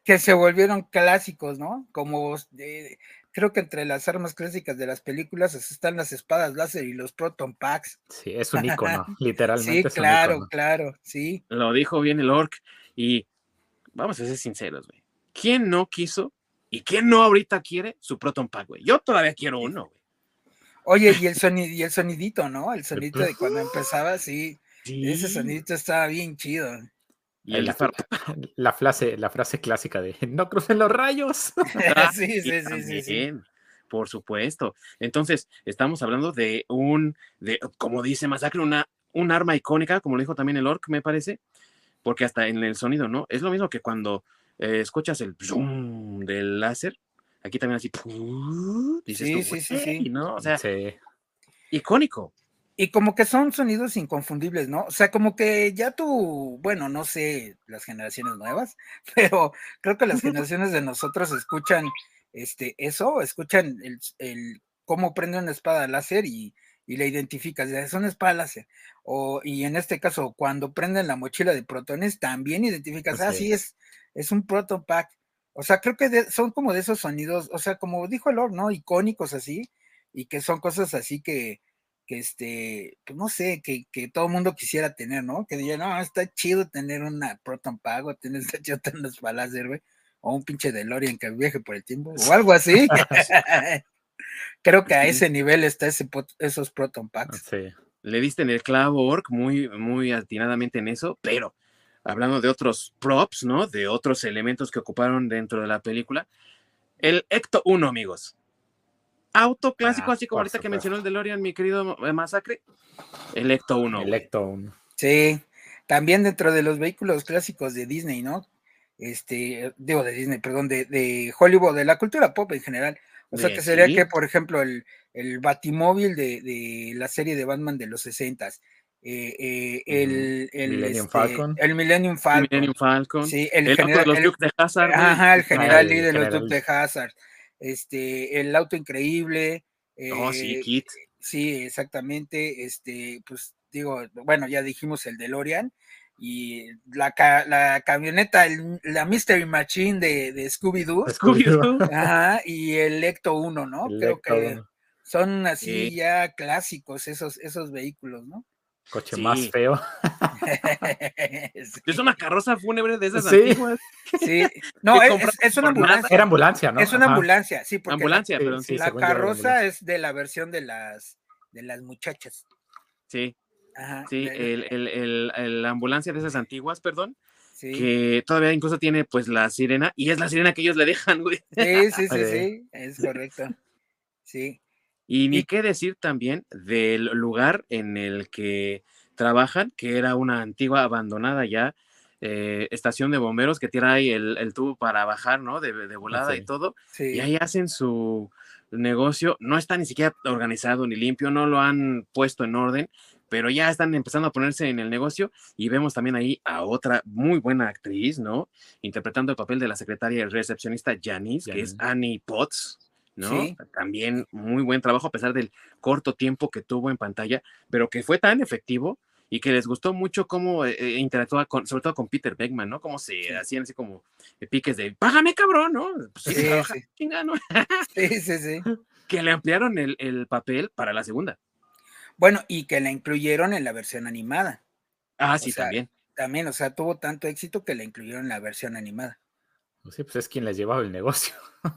[SPEAKER 2] Que se volvieron clásicos, ¿no? Como de- creo que entre las armas clásicas de las películas están las espadas láser y los Proton Packs.
[SPEAKER 3] Sí, es un icono, [laughs] literalmente.
[SPEAKER 2] Sí,
[SPEAKER 3] es un
[SPEAKER 2] claro, claro, sí.
[SPEAKER 1] Lo dijo bien el Orc. Y vamos a ser sinceros, güey. ¿Quién no quiso y quién no ahorita quiere su Proton Pack, güey? Yo todavía quiero uno, güey.
[SPEAKER 2] Oye, y el [laughs] sonido, y el sonidito, ¿no? El sonidito de cuando empezaba, sí. Ese
[SPEAKER 1] Sí.
[SPEAKER 2] sonidito estaba bien chido.
[SPEAKER 1] Y el [laughs]
[SPEAKER 3] La, frase, la frase clásica de no crucen los rayos. [laughs]
[SPEAKER 1] Ah,
[SPEAKER 2] sí, sí, sí, sí,
[SPEAKER 1] Por supuesto. Entonces, estamos hablando de un, de, como dice Masacre, una, un arma icónica, como lo dijo también el Orc, me parece, porque hasta en el sonido, ¿no? Es lo mismo que cuando eh, escuchas el zoom del láser, aquí también así, dices
[SPEAKER 2] Sí,
[SPEAKER 1] tú,
[SPEAKER 2] sí, sí, sí.
[SPEAKER 1] ¿no? O sea,
[SPEAKER 3] Sí.
[SPEAKER 1] icónico.
[SPEAKER 2] Y como que son sonidos inconfundibles, ¿no? O sea, como que ya tú, bueno, no sé las generaciones nuevas, [laughs] pero creo que las generaciones de nosotros escuchan este eso, escuchan el, el cómo prende una espada láser y, y la identificas, es una espada láser. O, y en este caso, cuando prenden la mochila de protones, también identificas, ah,
[SPEAKER 3] Sí.
[SPEAKER 2] es, es un proton pack. O sea, creo que de- son como de esos sonidos, o sea, como dijo el Lord, ¿no? Icónicos así, y que son cosas así que, que este, pues no sé, que, que todo el mundo quisiera tener, ¿no? Que digan, no, está chido tener una Proton Pack o [laughs] tener chido tener unas balas de güey, o un pinche DeLorean que viaje por el tiempo, o algo así. [laughs] [laughs] Creo que a ese nivel está ese, esos Proton Packs.
[SPEAKER 3] Sí.
[SPEAKER 1] Le diste en el clavo, Orc, muy, muy atinadamente en eso, pero hablando de otros props, ¿no? De otros elementos que ocuparon dentro de la película. El Ecto 1, amigos. Auto clásico,
[SPEAKER 3] Ah,
[SPEAKER 1] así como ahorita que mencionó el DeLorean, mi querido eh, Masacre. El Ecto 1. güey.
[SPEAKER 3] Electo un-
[SPEAKER 2] Sí, también dentro de los vehículos clásicos de Disney, ¿no? Este, digo de Disney, perdón, de, de Hollywood, de la cultura pop en general. O sea, que sería
[SPEAKER 1] sí.
[SPEAKER 2] que, por ejemplo, el, el Batimóvil de, de la serie de Batman de los 60 eh, eh, el, el,
[SPEAKER 3] Millennium
[SPEAKER 2] este,
[SPEAKER 3] Falcon.
[SPEAKER 2] el Millennium Falcon.
[SPEAKER 1] Millennium Falcon.
[SPEAKER 2] Sí, el,
[SPEAKER 1] el auto de
[SPEAKER 2] general,
[SPEAKER 1] los
[SPEAKER 2] el-
[SPEAKER 1] Dukes de Hazard.
[SPEAKER 2] ajá, el general
[SPEAKER 3] el
[SPEAKER 2] Lee de los
[SPEAKER 3] general.
[SPEAKER 2] Duke de Hazard. Este, el auto increíble.
[SPEAKER 1] Oh, sí,
[SPEAKER 2] eh,
[SPEAKER 1] Kit.
[SPEAKER 2] Sí, exactamente. Este, pues digo, bueno, ya dijimos el DeLorean y la, ca- la camioneta, el- la Mystery Machine de, de Scooby-Doo.
[SPEAKER 3] Scooby-Doo. [laughs]
[SPEAKER 2] Ajá, y el Ecto 1, ¿no? Creo que son así
[SPEAKER 1] Sí.
[SPEAKER 2] ya clásicos esos, esos vehículos, ¿no?
[SPEAKER 3] Coche
[SPEAKER 1] Sí.
[SPEAKER 3] más feo. [laughs] [laughs]
[SPEAKER 2] sí,
[SPEAKER 1] Es una carroza fúnebre de esas
[SPEAKER 3] Sí.
[SPEAKER 1] antiguas.
[SPEAKER 2] sí. [laughs] No, es, una ambulancia.
[SPEAKER 3] Era ambulancia, ¿no?
[SPEAKER 2] Es una
[SPEAKER 3] Ajá.
[SPEAKER 2] ambulancia, sí, porque la-
[SPEAKER 1] Ambulancia, perdón,
[SPEAKER 3] sí,
[SPEAKER 2] la, carroza es de la versión de las de las muchachas.
[SPEAKER 1] Sí,
[SPEAKER 2] Ajá,
[SPEAKER 1] sí,
[SPEAKER 2] de-
[SPEAKER 1] el, el, el- el- la ambulancia de esas antiguas, perdón,
[SPEAKER 2] sí.
[SPEAKER 1] que todavía incluso tiene pues la sirena, y es la sirena que ellos le dejan, güey.
[SPEAKER 2] Sí, sí, sí, sí, es correcto. Sí,
[SPEAKER 1] Y ni
[SPEAKER 2] Y-
[SPEAKER 1] qué decir también del lugar en el que trabajan, que era una antigua abandonada ya eh, estación de bomberos que tiene ahí el, el tubo para bajar, ¿no? De, de volada y todo.
[SPEAKER 2] sí.
[SPEAKER 1] Y ahí hacen su negocio. No está ni siquiera organizado ni limpio, no lo han puesto en orden, pero ya están empezando a ponerse en el negocio y vemos también ahí a otra muy buena actriz, ¿no? Interpretando el papel de la secretaria y recepcionista Janice, que es
[SPEAKER 3] Janice.
[SPEAKER 1] Annie Potts. ¿No?
[SPEAKER 2] Sí.
[SPEAKER 1] También muy buen trabajo a pesar del corto tiempo que tuvo en pantalla, pero que fue tan efectivo y que les gustó mucho cómo eh, eh, interactuaba con, sobre todo con Peter Beckman, ¿no? Cómo se
[SPEAKER 2] Sí.
[SPEAKER 1] hacían así como piques de, págame cabrón, ¿no? Pues, sí,
[SPEAKER 2] Sí,
[SPEAKER 1] chinga, ¿no?
[SPEAKER 2] Sí, sí, sí. [laughs]
[SPEAKER 1] que le ampliaron el, el papel para la segunda.
[SPEAKER 2] Bueno, y que la incluyeron en la versión animada.
[SPEAKER 1] Ah, sí,
[SPEAKER 2] sea,
[SPEAKER 1] también.
[SPEAKER 2] También, o sea, tuvo tanto éxito que la incluyeron en la versión animada.
[SPEAKER 3] Sí, pues es quien les llevaba el negocio.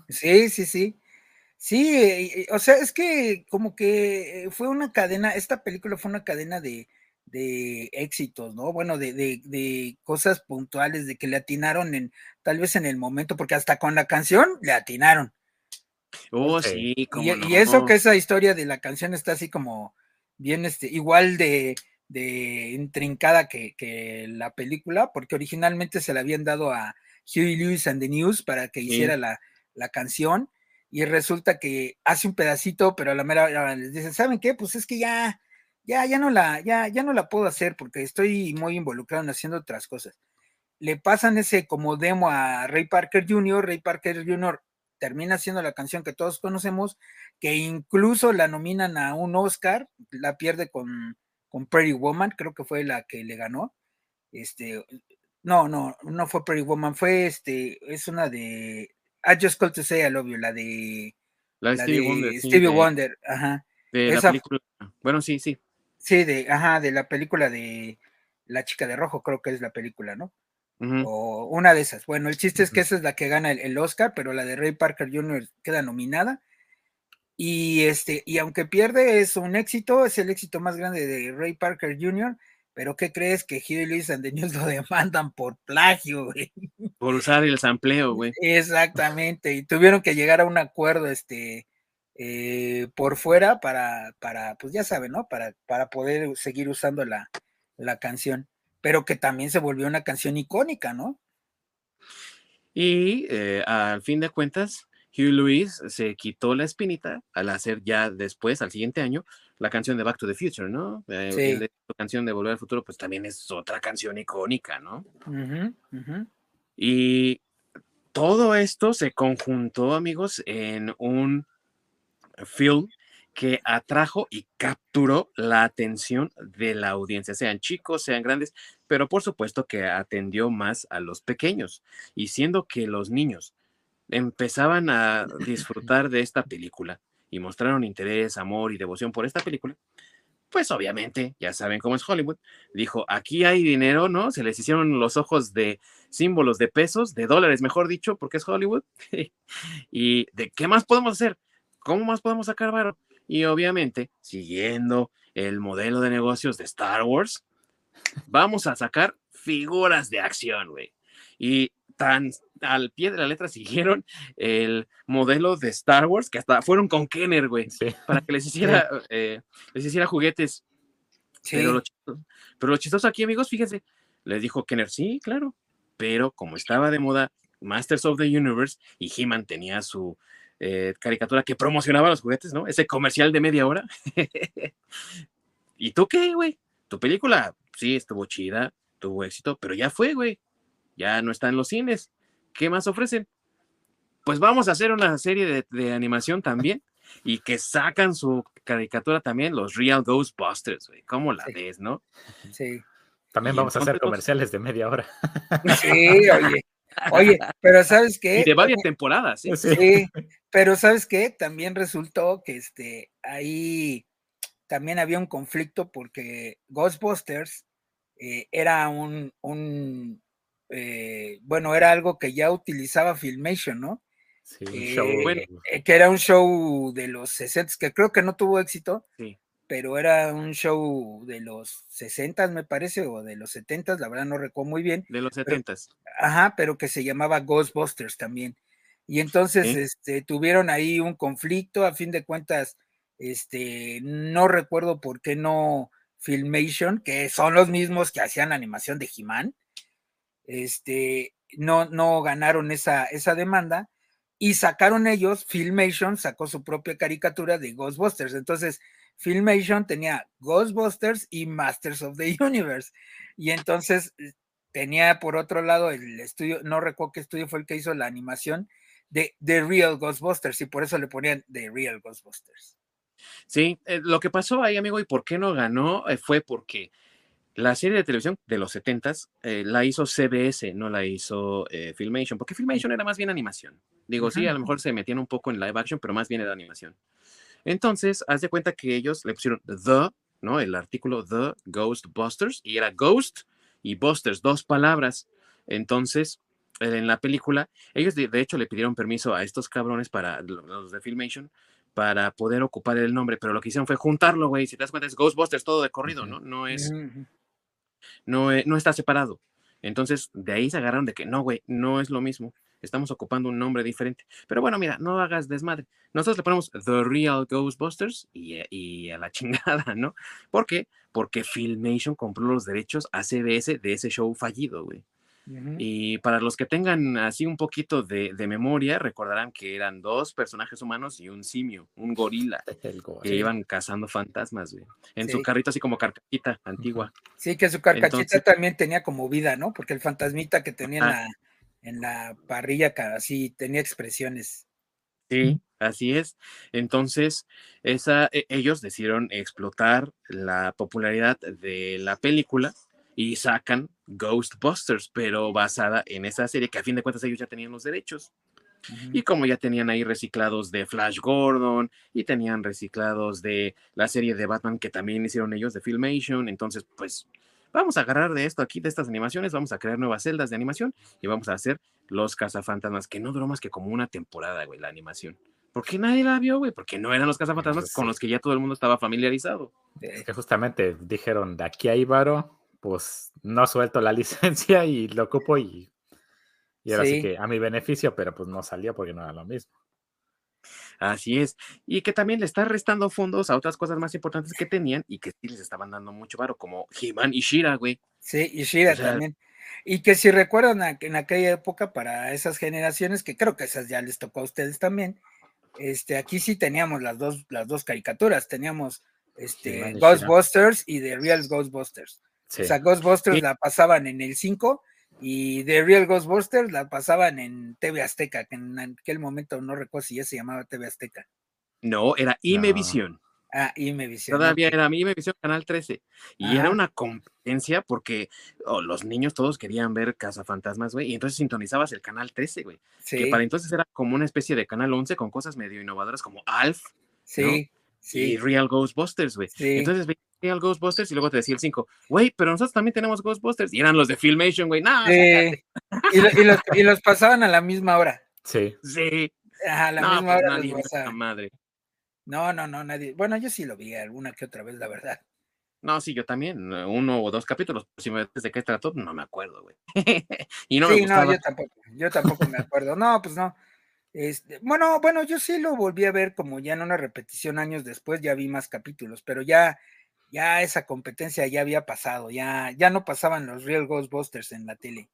[SPEAKER 2] Sí, sí, sí. Sí, eh, eh, o sea, es que como que eh, fue una cadena, esta película fue una cadena de, de éxitos, ¿no? Bueno, de, de, de cosas puntuales, de que le atinaron en, tal vez en el momento, porque hasta con la canción le atinaron.
[SPEAKER 1] Oh,
[SPEAKER 3] Sí.
[SPEAKER 1] sí, como
[SPEAKER 2] Y, y eso que esa historia de la canción está así como bien, este, igual de, de intrincada que, que la película, porque originalmente se la habían dado a Huey Lewis and the News para que
[SPEAKER 1] Sí.
[SPEAKER 2] hiciera la, la canción, y resulta que hace un pedacito, pero a la mera les dicen, ¿saben qué? Pues es que ya, ya, ya no la, ya, ya no la puedo hacer porque estoy muy involucrado en haciendo otras cosas. le pasan ese como demo a Ray Parker Jr., Ray Parker Jr. termina siendo la canción que todos conocemos, que incluso la nominan a un Oscar, la pierde con, con Pretty Woman, creo que fue la que le ganó. Este, no, no, no fue Pretty Woman, fue este, es una de I Just Called to Say I Love You, la de,
[SPEAKER 1] La de
[SPEAKER 2] la
[SPEAKER 1] Stevie
[SPEAKER 2] de
[SPEAKER 1] Wonder.
[SPEAKER 2] Stevie
[SPEAKER 1] de-
[SPEAKER 2] Wonder, ajá.
[SPEAKER 1] de la
[SPEAKER 2] Esa-
[SPEAKER 1] película. Bueno, sí, sí.
[SPEAKER 2] Sí, de, ajá, de la película de La chica de rojo, creo que es la película, ¿no? O una de esas. Bueno, el chiste es que esa es la que gana el, el Oscar, pero la de Ray Parker Jr. queda nominada. Y este, y aunque pierde, es un éxito, es el éxito más grande de Ray Parker Jr., pero ¿qué crees que Huey Lewis and the News lo [laughs] demandan por plagio, güey?
[SPEAKER 1] Por usar el sampleo, güey.
[SPEAKER 2] Exactamente, y tuvieron que llegar a un acuerdo, este, eh, por fuera para, para, pues ya saben, ¿no? Para, para poder seguir usando la, la canción, pero que también se volvió una canción icónica, ¿no?
[SPEAKER 1] Y eh, al fin de cuentas, Hugh Lewis se quitó la espinita al hacer ya después, al siguiente año, la canción de Back to the Future, ¿no? Eh,
[SPEAKER 2] Sí.
[SPEAKER 1] el de- la canción de Volver al Futuro, pues también es otra canción icónica, ¿no? Y todo esto se conjuntó, amigos, en un film que atrajo y capturó la atención de la audiencia, sean chicos, sean grandes, pero por supuesto que atendió más a los pequeños. Y siendo que los niños empezaban a [laughs] disfrutar de esta película y mostraron interés, amor y devoción por esta película, pues obviamente, ya saben cómo es Hollywood, dijo, aquí hay dinero, ¿no? Se les hicieron los ojos de símbolos de pesos, de dólares, mejor dicho, porque es Hollywood. [laughs] y de qué más podemos hacer, cómo más podemos sacar varo. Y obviamente, siguiendo el modelo de negocios de Star Wars, vamos a sacar figuras de acción, güey. Y tan al pie de la letra siguieron el modelo de Star Wars que hasta fueron con Kenner, güey,
[SPEAKER 3] Sí.
[SPEAKER 1] para que les hiciera, eh, les hiciera juguetes.
[SPEAKER 2] Sí,
[SPEAKER 1] Pero, lo chistoso, pero lo chistoso aquí, amigos, fíjense, les dijo Kenner, sí, claro, pero como estaba de moda Masters of the Universe y He-Man tenía su eh, caricatura que promocionaba los juguetes, ¿no? Ese comercial de media hora. [laughs] ¿Y tú qué, güey? Tu película, sí, estuvo chida, tuvo éxito, pero ya fue, güey. Ya no está en los cines. ¿Qué más ofrecen? Pues vamos a hacer una serie de, de animación también y que sacan su caricatura también, los Real Ghostbusters, güey. ¿Cómo la
[SPEAKER 2] Sí.
[SPEAKER 1] ves, no?
[SPEAKER 2] sí.
[SPEAKER 3] También
[SPEAKER 1] Y
[SPEAKER 3] vamos a hacer
[SPEAKER 1] entonces-
[SPEAKER 3] comerciales de media hora.
[SPEAKER 2] Sí, oye. Oye, pero ¿sabes qué?
[SPEAKER 1] Y de varias temporadas, ¿sí?
[SPEAKER 3] Sí.
[SPEAKER 2] Sí, pero ¿sabes qué? También resultó que este, ahí también había un conflicto porque Ghostbusters eh, era un, un eh, bueno, era algo que ya utilizaba Filmation, ¿no?
[SPEAKER 3] Sí,
[SPEAKER 2] Eh,
[SPEAKER 3] show.
[SPEAKER 1] bueno.
[SPEAKER 2] Eh, que era un show de los 60, que creo que no tuvo éxito,
[SPEAKER 1] Sí.
[SPEAKER 2] pero era un show de los 60, me parece, o de los 70, la verdad no recuerdo muy bien.
[SPEAKER 1] De los setentas.
[SPEAKER 2] Ajá, pero que se llamaba Ghostbusters también. Y entonces este, tuvieron ahí un conflicto, a fin de cuentas, este, no recuerdo por qué no Filmation, que son los mismos que hacían la animación de He-Man, este, no, no ganaron esa, esa demanda y sacaron ellos, Filmation sacó su propia caricatura de Ghostbusters. Entonces, Filmation tenía Ghostbusters y Masters of the [laughs] Universe. Y entonces eh, tenía por otro lado el estudio, no recuerdo qué estudio fue el que hizo la animación de The Real Ghostbusters y por eso le ponían The Real Ghostbusters.
[SPEAKER 1] Sí, eh, lo que pasó ahí, amigo, y por qué no ganó eh, fue porque la serie de televisión de los 70s eh, la hizo CBS, no la hizo eh, Filmation, porque Filmation era más bien animación. Digo, sí, a lo mejor se metían un poco en live action, pero más bien era animación. Entonces, haz de cuenta que ellos le pusieron The, ¿no? El artículo The Ghostbusters, y era Ghost y Busters, dos palabras. Entonces, eh, en la película, ellos de, de hecho le pidieron permiso a estos cabrones para los de Filmation para poder ocupar el nombre, pero lo que hicieron fue juntarlo, güey. Si te das cuenta, es Ghostbusters todo de corrido. ¿no? No es. No, e- no está separado. Entonces, de ahí se agarraron de que no, güey, no es lo mismo. Estamos ocupando un nombre diferente. Pero bueno, mira, no hagas desmadre. Nosotros le ponemos The Real Ghostbusters y, eh, y a la [laughs] chingada, ¿no? ¿Por qué? Porque Filmation compró los derechos a CBS de ese show fallido, güey. Y para los que tengan así un poquito de, memoria, recordarán que eran dos personajes humanos y un simio, un gorila, [laughs] que iban cazando fantasmas, güey. En su carrito así como carcachita antigua.
[SPEAKER 2] Sí, que su carcachita también tenía como vida, ¿no? Porque el fantasmita que tenía en, la, en la parrilla así tenía expresiones.
[SPEAKER 1] Sí, así es. Entonces, esa, e, ellos decidieron explotar la popularidad de la película y sacan Ghostbusters, pero basada en esa serie que a fin de cuentas ellos ya tenían los derechos. Y como ya tenían ahí reciclados de Flash Gordon y tenían reciclados de la serie de Batman que también hicieron ellos de Filmation, entonces pues vamos a agarrar de esto aquí, de estas animaciones, vamos a crear nuevas celdas de animación y vamos a hacer los cazafantasmas, que no duró más que como una temporada, güey, la animación. ¿Por qué nadie la vio, güey? Porque no eran los cazafantasmas con los que ya todo el mundo estaba familiarizado.
[SPEAKER 3] Es que justamente dijeron, de aquí a Ibaro, pues no suelto la [laughs] licencia y lo ocupo y, y ahora sí. que a mi beneficio, pero pues no salía porque no era lo mismo.
[SPEAKER 1] Así es. Y que también le está restando fondos a otras cosas más importantes que tenían y que sí les estaban dando mucho varo, como He-Man y Shira, güey.
[SPEAKER 2] Sí, y Shira también. Y que si recuerdan en aquella época para esas generaciones, que creo que esas ya les tocó a ustedes también, este, aquí sí teníamos las dos, las dos caricaturas, teníamos este, Ghostbusters y The Real Ghostbusters. O sea, Ghostbusters la pasaban en el 5 y The Real Ghostbusters la pasaban en TV Azteca, que en aquel momento no recuerdo si ya se llamaba TV Azteca.
[SPEAKER 1] No, era Imevisión.
[SPEAKER 2] Ah, Imevisión.
[SPEAKER 1] Todavía era Imevisión Canal 13. Y era una competencia porque oh, los niños todos querían ver Cazafantasmas, güey. Y entonces sintonizabas el Canal 13, güey. Que para entonces era como una especie de Canal 11 con cosas medio innovadoras como Alf. Sí. Sí. Y Real Ghostbusters, güey. Entonces Real Ghostbusters y luego te decía el 5, güey, pero nosotros también tenemos Ghostbusters. Y eran los de Filmation, güey. No, [laughs]
[SPEAKER 2] y, los, y, los, pasaban a la misma hora.
[SPEAKER 3] Sí.
[SPEAKER 1] Sí.
[SPEAKER 2] A la misma pues hora. madre. No, no, no, nadie. Bueno, yo sí lo vi alguna que otra vez, la verdad.
[SPEAKER 1] No, sí, yo también. Uno o dos capítulos. Si me de qué trató, no me acuerdo, güey. [laughs]
[SPEAKER 2] y no sí, no, yo tampoco. Yo tampoco me acuerdo. No, pues no. Este, bueno, bueno, yo sí lo volví a ver como ya en una repetición años después, ya vi más capítulos, pero ya, ya esa competencia ya había pasado, ya, ya no pasaban los Real Ghostbusters en la tele.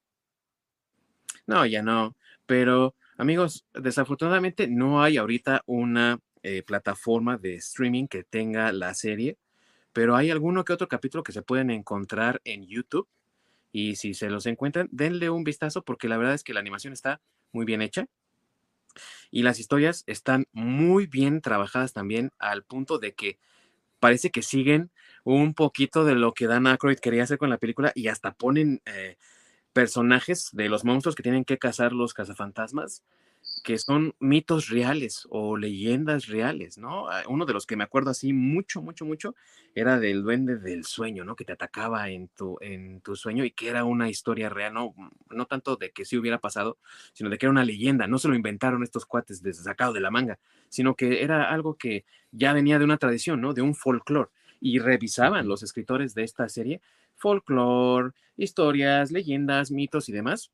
[SPEAKER 1] No, ya no. Pero, amigos, desafortunadamente no hay ahorita una eh, plataforma de streaming que tenga la serie, pero hay alguno que otro capítulo que se pueden encontrar en YouTube. Y si se los encuentran, denle un vistazo porque la verdad es que la animación está muy bien hecha. Y las historias están muy bien trabajadas también al punto de que parece que siguen un poquito de lo que Dan Aykroyd quería hacer con la película y hasta ponen eh, personajes de los monstruos que tienen que cazar los cazafantasmas que son mitos reales o leyendas reales, ¿no? Ah, uno de los que me acuerdo así mucho, mucho, mucho era del duende del sueño, ¿no? Que te atacaba en tu, en tu sueño y que era una historia real, ¿no? No tanto de que sí hubiera pasado, sino de que era una leyenda. No se lo inventaron estos cuates desde sacado de la manga, sino que era algo que ya venía de una tradición, ¿no? De un folclore. Y revisaban los escritores de esta serie folclore, historias, leyendas, mitos y demás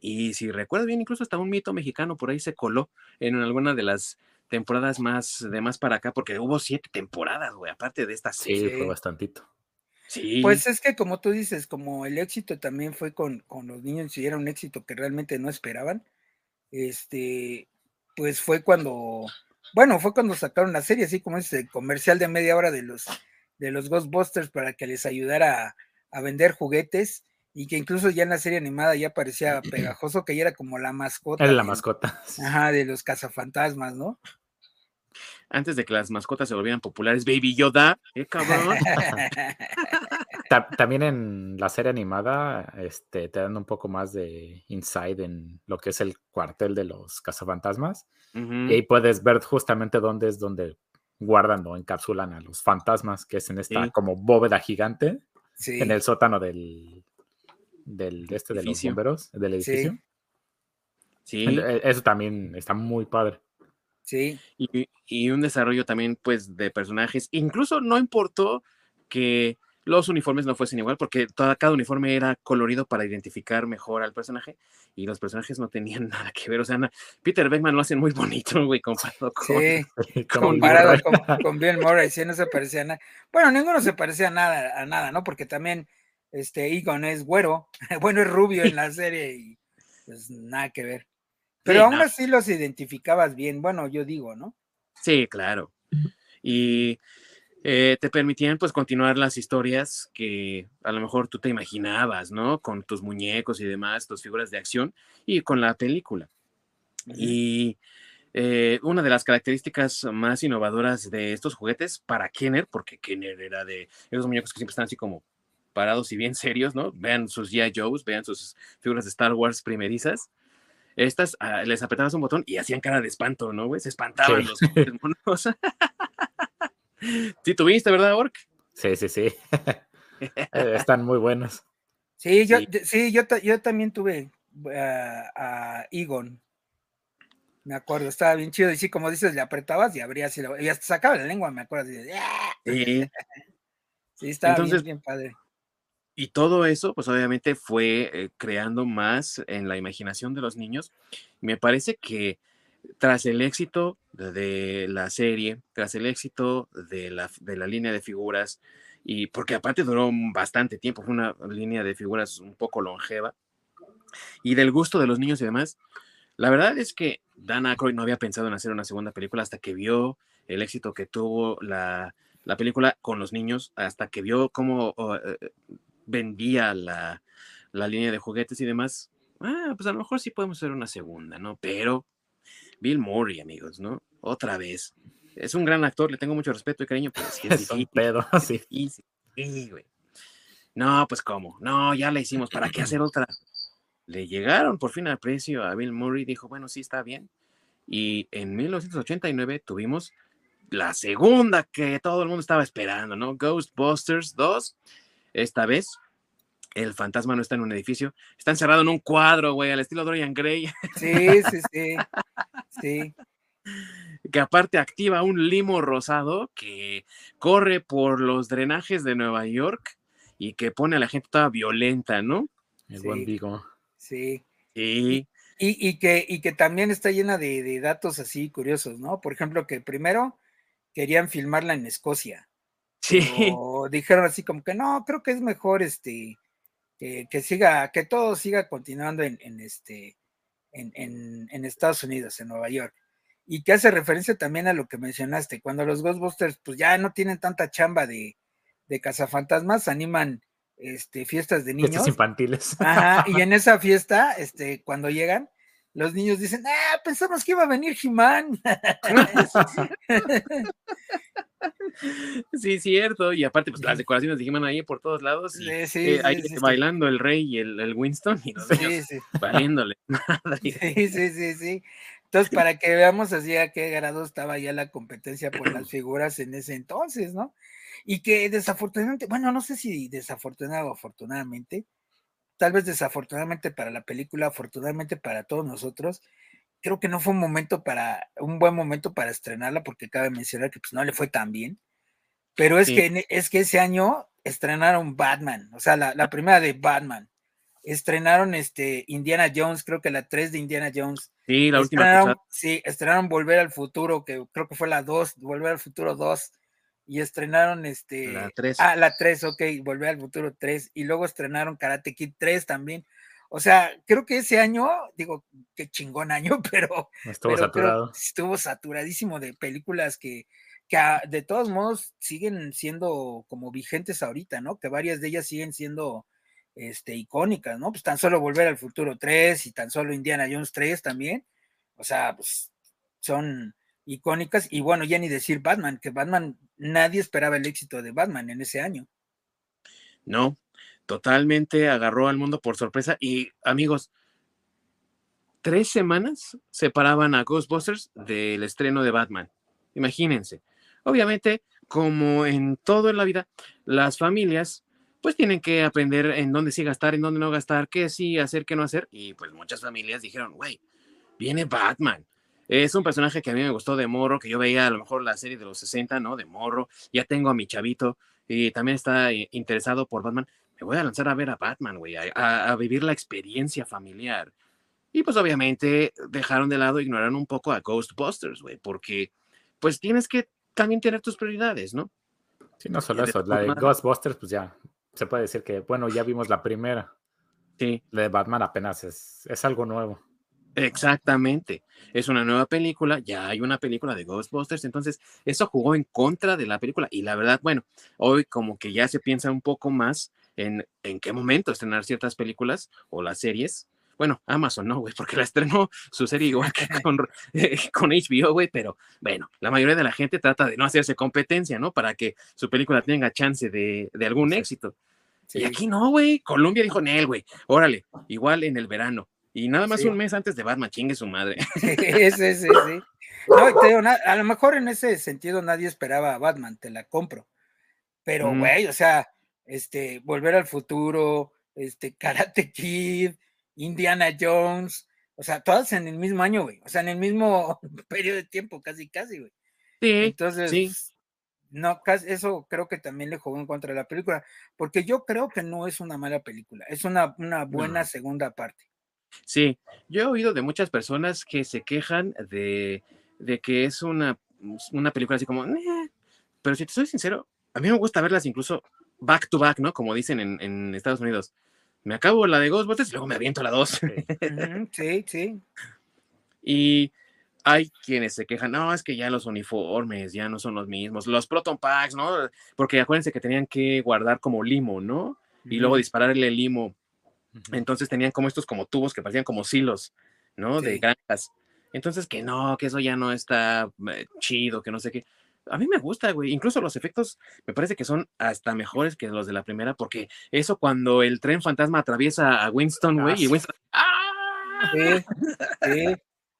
[SPEAKER 1] y si recuerdo bien, incluso hasta un mito mexicano por ahí se coló en alguna de las temporadas más de más para acá, porque hubo siete temporadas, güey, aparte de esta
[SPEAKER 3] serie. Sí, fue bastantito.
[SPEAKER 2] Sí. Pues es que como tú dices, como el éxito también fue con, con los niños y era un éxito que realmente no esperaban, este, pues fue cuando, bueno, fue cuando sacaron la serie, así como ese comercial de media hora de los, de los Ghostbusters para que les ayudara a, a vender juguetes y que incluso ya en la serie animada ya parecía [clears throat] pegajoso, que ya era como la mascota.
[SPEAKER 3] Era la mascota. [laughs]
[SPEAKER 2] Ajá, de los cazafantasmas, ¿no?
[SPEAKER 1] Antes de que las mascotas se volvieran populares, Baby Yoda, ¿eh, cabrón? [laughs]
[SPEAKER 3] También en la serie animada este, te dan un poco más de insight en lo que es el cuartel de los cazafantasmas. Y ahí puedes ver justamente dónde es donde guardan o encapsulan a los fantasmas, que es en esta como bóveda gigante, en el sótano del, del este de los bomberos, del edificio. Sí. E, eso también está muy padre.
[SPEAKER 2] Sí.
[SPEAKER 1] Y, y, un desarrollo también, pues, de personajes. Incluso no importó que los uniformes no fuesen igual, porque toda, cada uniforme era colorido para identificar mejor al personaje, y los personajes no tenían [laughs] nada que ver. O sea, Peter Beckman lo hacen muy bonito, güey, comparado con.
[SPEAKER 2] Sí, [laughs] comparado con, con, Bill Murray, sí, no se parecía a nada. Bueno, ninguno se parecía a nada, a nada, ¿no? Porque también este Egon es güero, [laughs] bueno, es rubio en la serie y pues nada que ver. Pero aún así los identificabas bien, bueno, yo digo, ¿no?
[SPEAKER 1] Sí, claro. Y eh, te permitían pues continuar las historias que a lo mejor tú te imaginabas, ¿no? Con tus muñecos y demás, tus figuras de acción y con la película. Y eh, una de las características más innovadoras de estos juguetes para Kenner, porque Kenner era de esos muñecos que siempre están así como parados y bien serios, ¿no? Vean sus G.I. Joes, vean sus figuras de Star Wars primerizas. Estas ah, les apretabas un botón y hacían cara de espanto, ¿no, güey? Se espantaban los monos. [laughs] sí, tuviste, ¿verdad, Ork?
[SPEAKER 3] Sí, sí, sí. [laughs] Eh, están muy buenos.
[SPEAKER 2] Sí, yo, sí. yo, yo también tuve ah, a Egon. Me acuerdo, estaba bien chido. Y sí, como dices, le apretabas y abrías y, y hasta sacaba la lengua, me acuerdo. Sí, [laughs] sí estaba bien, bien padre.
[SPEAKER 1] Y todo eso, pues obviamente fue eh, creando más en la imaginación de los niños. Me parece que tras el éxito de la serie, tras el éxito de la, de la línea de figuras, y porque aparte duró bastante tiempo, fue una línea de figuras un poco longeva, y del gusto de los niños y demás, la verdad es que Dan Aykroyd no había pensado en hacer una segunda película hasta que vio el éxito que tuvo la, la película con los niños, hasta que vio cómo eh, vendía la, línea de juguetes y demás, ah, pues a lo mejor sí podemos hacer una segunda, ¿no? Pero Bill Murray, amigos, ¿no? Otra vez. Es un gran actor, le tengo mucho respeto y cariño, pero es que es, [laughs] un pedo, sí. sí güey. No, pues cómo, no, ya la hicimos, ¿para qué hacer otra? Le llegaron por fin al precio a Bill Murray, dijo, bueno, sí está bien. Y en 1989 tuvimos la segunda que todo el mundo estaba esperando, ¿no? Ghostbusters 2 esta vez, el fantasma no está en un edificio, está encerrado en un cuadro, güey, al estilo Dorian Gray.
[SPEAKER 2] Sí, sí, sí. Sí.
[SPEAKER 1] Que aparte activa un limo rosado que corre por los drenajes de Nueva York y que pone a la gente toda violenta, ¿no?
[SPEAKER 3] El buen Vigo.
[SPEAKER 2] Sí.
[SPEAKER 1] Sí.
[SPEAKER 2] Y, que, y que también está llena de, de, datos así curiosos, ¿no? Por ejemplo, que primero querían filmarla en Escocia.
[SPEAKER 1] Sí.
[SPEAKER 2] Dijeron así como que no, creo que es mejor este que, siga, que todo siga continuando en, este en, en, Estados Unidos, en Nueva York. Y que hace referencia también a lo que mencionaste, cuando los Ghostbusters pues ya no tienen tanta chamba de, de cazafantasmas, animan este, fiestas de niños. Fiestas
[SPEAKER 3] infantiles.
[SPEAKER 2] Ajá, y en [laughs] esa fiesta, este, cuando llegan, los niños dicen, ah, pensamos que iba a venir Jimán. [laughs] [laughs]
[SPEAKER 1] Sí, cierto. Y aparte, pues las decoraciones de ahí por todos lados. Y, eh, ahí bailando el rey y el, Winston y los niños valiéndole. [laughs]
[SPEAKER 2] sí, sí, sí, sí. Entonces, para que veamos así a qué grado estaba ya la competencia por las figuras en ese entonces, ¿no? Y que desafortunadamente, bueno, no sé si desafortunado o afortunadamente, tal vez desafortunadamente para la película, afortunadamente para todos nosotros, creo que no fue un momento para, un buen momento para estrenarla, porque cabe mencionar que pues no le fue tan bien. Pero es, que, es que ese año estrenaron Batman, o sea, la, primera de Batman. Estrenaron este Indiana Jones, creo que la 3 de Indiana Jones.
[SPEAKER 1] Sí, la última.
[SPEAKER 2] Sí, estrenaron Volver al Futuro, que creo que fue la 2, Volver al Futuro 2 y estrenaron este.
[SPEAKER 1] La 3.
[SPEAKER 2] Ah, la 3, ok, Volver al Futuro 3, y luego estrenaron Karate Kid 3 también. O sea, creo que ese año, digo, qué chingón año, [laughs] pero.
[SPEAKER 3] Estuvo saturado.
[SPEAKER 2] Estuvo saturadísimo de películas que, que de todos modos siguen siendo como vigentes ahorita, ¿no? Que varias de ellas siguen siendo este, icónicas, ¿no? Pues tan solo Volver al Futuro 3 y tan solo Indiana Jones 3 también. O sea, pues son icónicas. Y bueno, ya ni decir Batman, que Batman, nadie esperaba el éxito de Batman en ese año.
[SPEAKER 1] No, totalmente agarró al mundo por sorpresa. Y amigos, tres semanas separaban a Ghostbusters del estreno de Batman. Imagínense. Obviamente, como en todo en la vida, las familias pues tienen que aprender en dónde sí gastar, en dónde no gastar, qué sí hacer, qué no hacer. Y pues muchas familias dijeron, güey, viene Batman. Es un personaje que a mí me gustó de morro, que yo veía a lo mejor la serie de los 60, ¿no? De morro. Ya tengo a mi chavito y también está eh, interesado por Batman. Me voy a lanzar a ver a Batman, güey, a, vivir la experiencia familiar. Y pues obviamente dejaron de lado, ignoraron un poco a Ghostbusters, güey, porque pues tienes que también tener tus prioridades, ¿no?
[SPEAKER 3] Sí, no solo eso, la de Ghostbusters, pues ya se puede decir que, bueno, ya vimos la primera.
[SPEAKER 1] Sí.
[SPEAKER 3] La de Batman apenas es, es algo nuevo.
[SPEAKER 1] Exactamente. Es una nueva película, ya hay una película de Ghostbusters, entonces eso jugó en contra de la película y la verdad, bueno, hoy como que ya se piensa un poco más en en qué momento estrenar ciertas películas o las series. Bueno, Amazon no, güey, porque la estrenó su serie igual que [laughs] con, eh, [laughs] con HBO, güey, pero bueno, la mayoría de la gente trata de no hacerse competencia, ¿no? Para que su película tenga chance de, de algún
[SPEAKER 3] Sí.
[SPEAKER 1] éxito.
[SPEAKER 2] Sí.
[SPEAKER 1] Y aquí no, güey. Colombia dijo, Nel, güey, órale, igual en el verano. Y nada más
[SPEAKER 2] Sí.
[SPEAKER 1] un mes antes de Batman, chingue su madre. [laughs]
[SPEAKER 2] sí, sí, sí. No, te digo, a lo mejor en ese sentido nadie esperaba a Batman, te la compro. Pero, güey, o sea, este, Volver al Futuro, este, [laughs] Karate Kid, Indiana Jones, o sea, todas en el mismo año, güey. O sea, en el mismo [laughs] periodo de tiempo, casi, casi, güey.
[SPEAKER 1] Sí,
[SPEAKER 2] Entonces,
[SPEAKER 1] sí.
[SPEAKER 2] no, eso creo que también le jugó en contra de la película, porque yo creo que no es una mala película, es una, una buena
[SPEAKER 1] No.
[SPEAKER 2] segunda parte.
[SPEAKER 1] Sí, yo he oído de muchas personas que se quejan de, de que es una, una película así como, pero si te soy sincero, a mí me gusta verlas incluso back to back, ¿no? Como dicen en, en Estados Unidos. Me acabo la de Ghostbusters y luego me aviento la dos. [laughs]
[SPEAKER 3] Sí.
[SPEAKER 2] Sí.
[SPEAKER 1] Y hay quienes se quejan, no, es que ya los uniformes ya no son los mismos, los Proton Packs, ¿no? Porque acuérdense que tenían que guardar como limo, ¿no? Y luego dispararle el limo. Entonces tenían como estos como tubos que parecían como silos, ¿no? De granjas. Entonces que no, que eso ya no está eh, chido, que no sé qué. A mí me gusta, güey. Incluso los efectos me parece que son hasta mejores que los de la primera, porque eso cuando el tren fantasma atraviesa a Winston,
[SPEAKER 3] Ah,
[SPEAKER 1] güey, y. Winston. ¡Ah!
[SPEAKER 2] Sí, sí.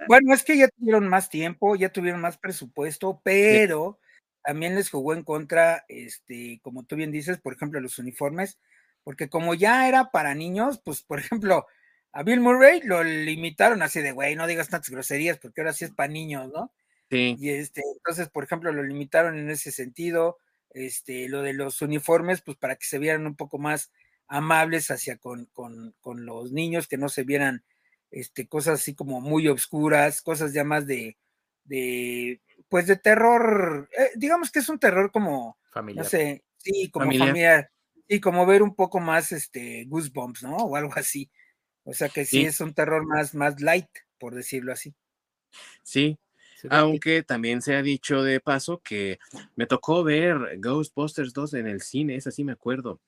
[SPEAKER 2] Bueno, es que ya tuvieron más tiempo, ya tuvieron más presupuesto, pero también les jugó en contra, este, como tú bien dices, por ejemplo, los uniformes, porque como ya era para niños, pues, por ejemplo, a Bill Murray lo limitaron así de, güey, no digas tantas groserías, porque ahora sí es para niños, ¿no?
[SPEAKER 1] Sí,
[SPEAKER 2] Y este, entonces, por ejemplo, lo limitaron en ese sentido, este, lo de los uniformes, pues para que se vieran un poco más amables hacia con, con, con los niños, que no se vieran este, cosas así como muy obscuras, cosas ya más de, de pues de terror, eh, digamos que es un terror como, no
[SPEAKER 3] Familiar.
[SPEAKER 2] sé, sí, como
[SPEAKER 1] Familiar.
[SPEAKER 2] familiar, y como ver un poco más este Goosebumps, ¿no? O algo así. O sea que sí,
[SPEAKER 1] Sí.
[SPEAKER 2] es un terror más, más light, por decirlo así.
[SPEAKER 1] sí. Aunque también se ha dicho de paso que me tocó ver Ghostbusters 2 en el cine, esa sí me acuerdo.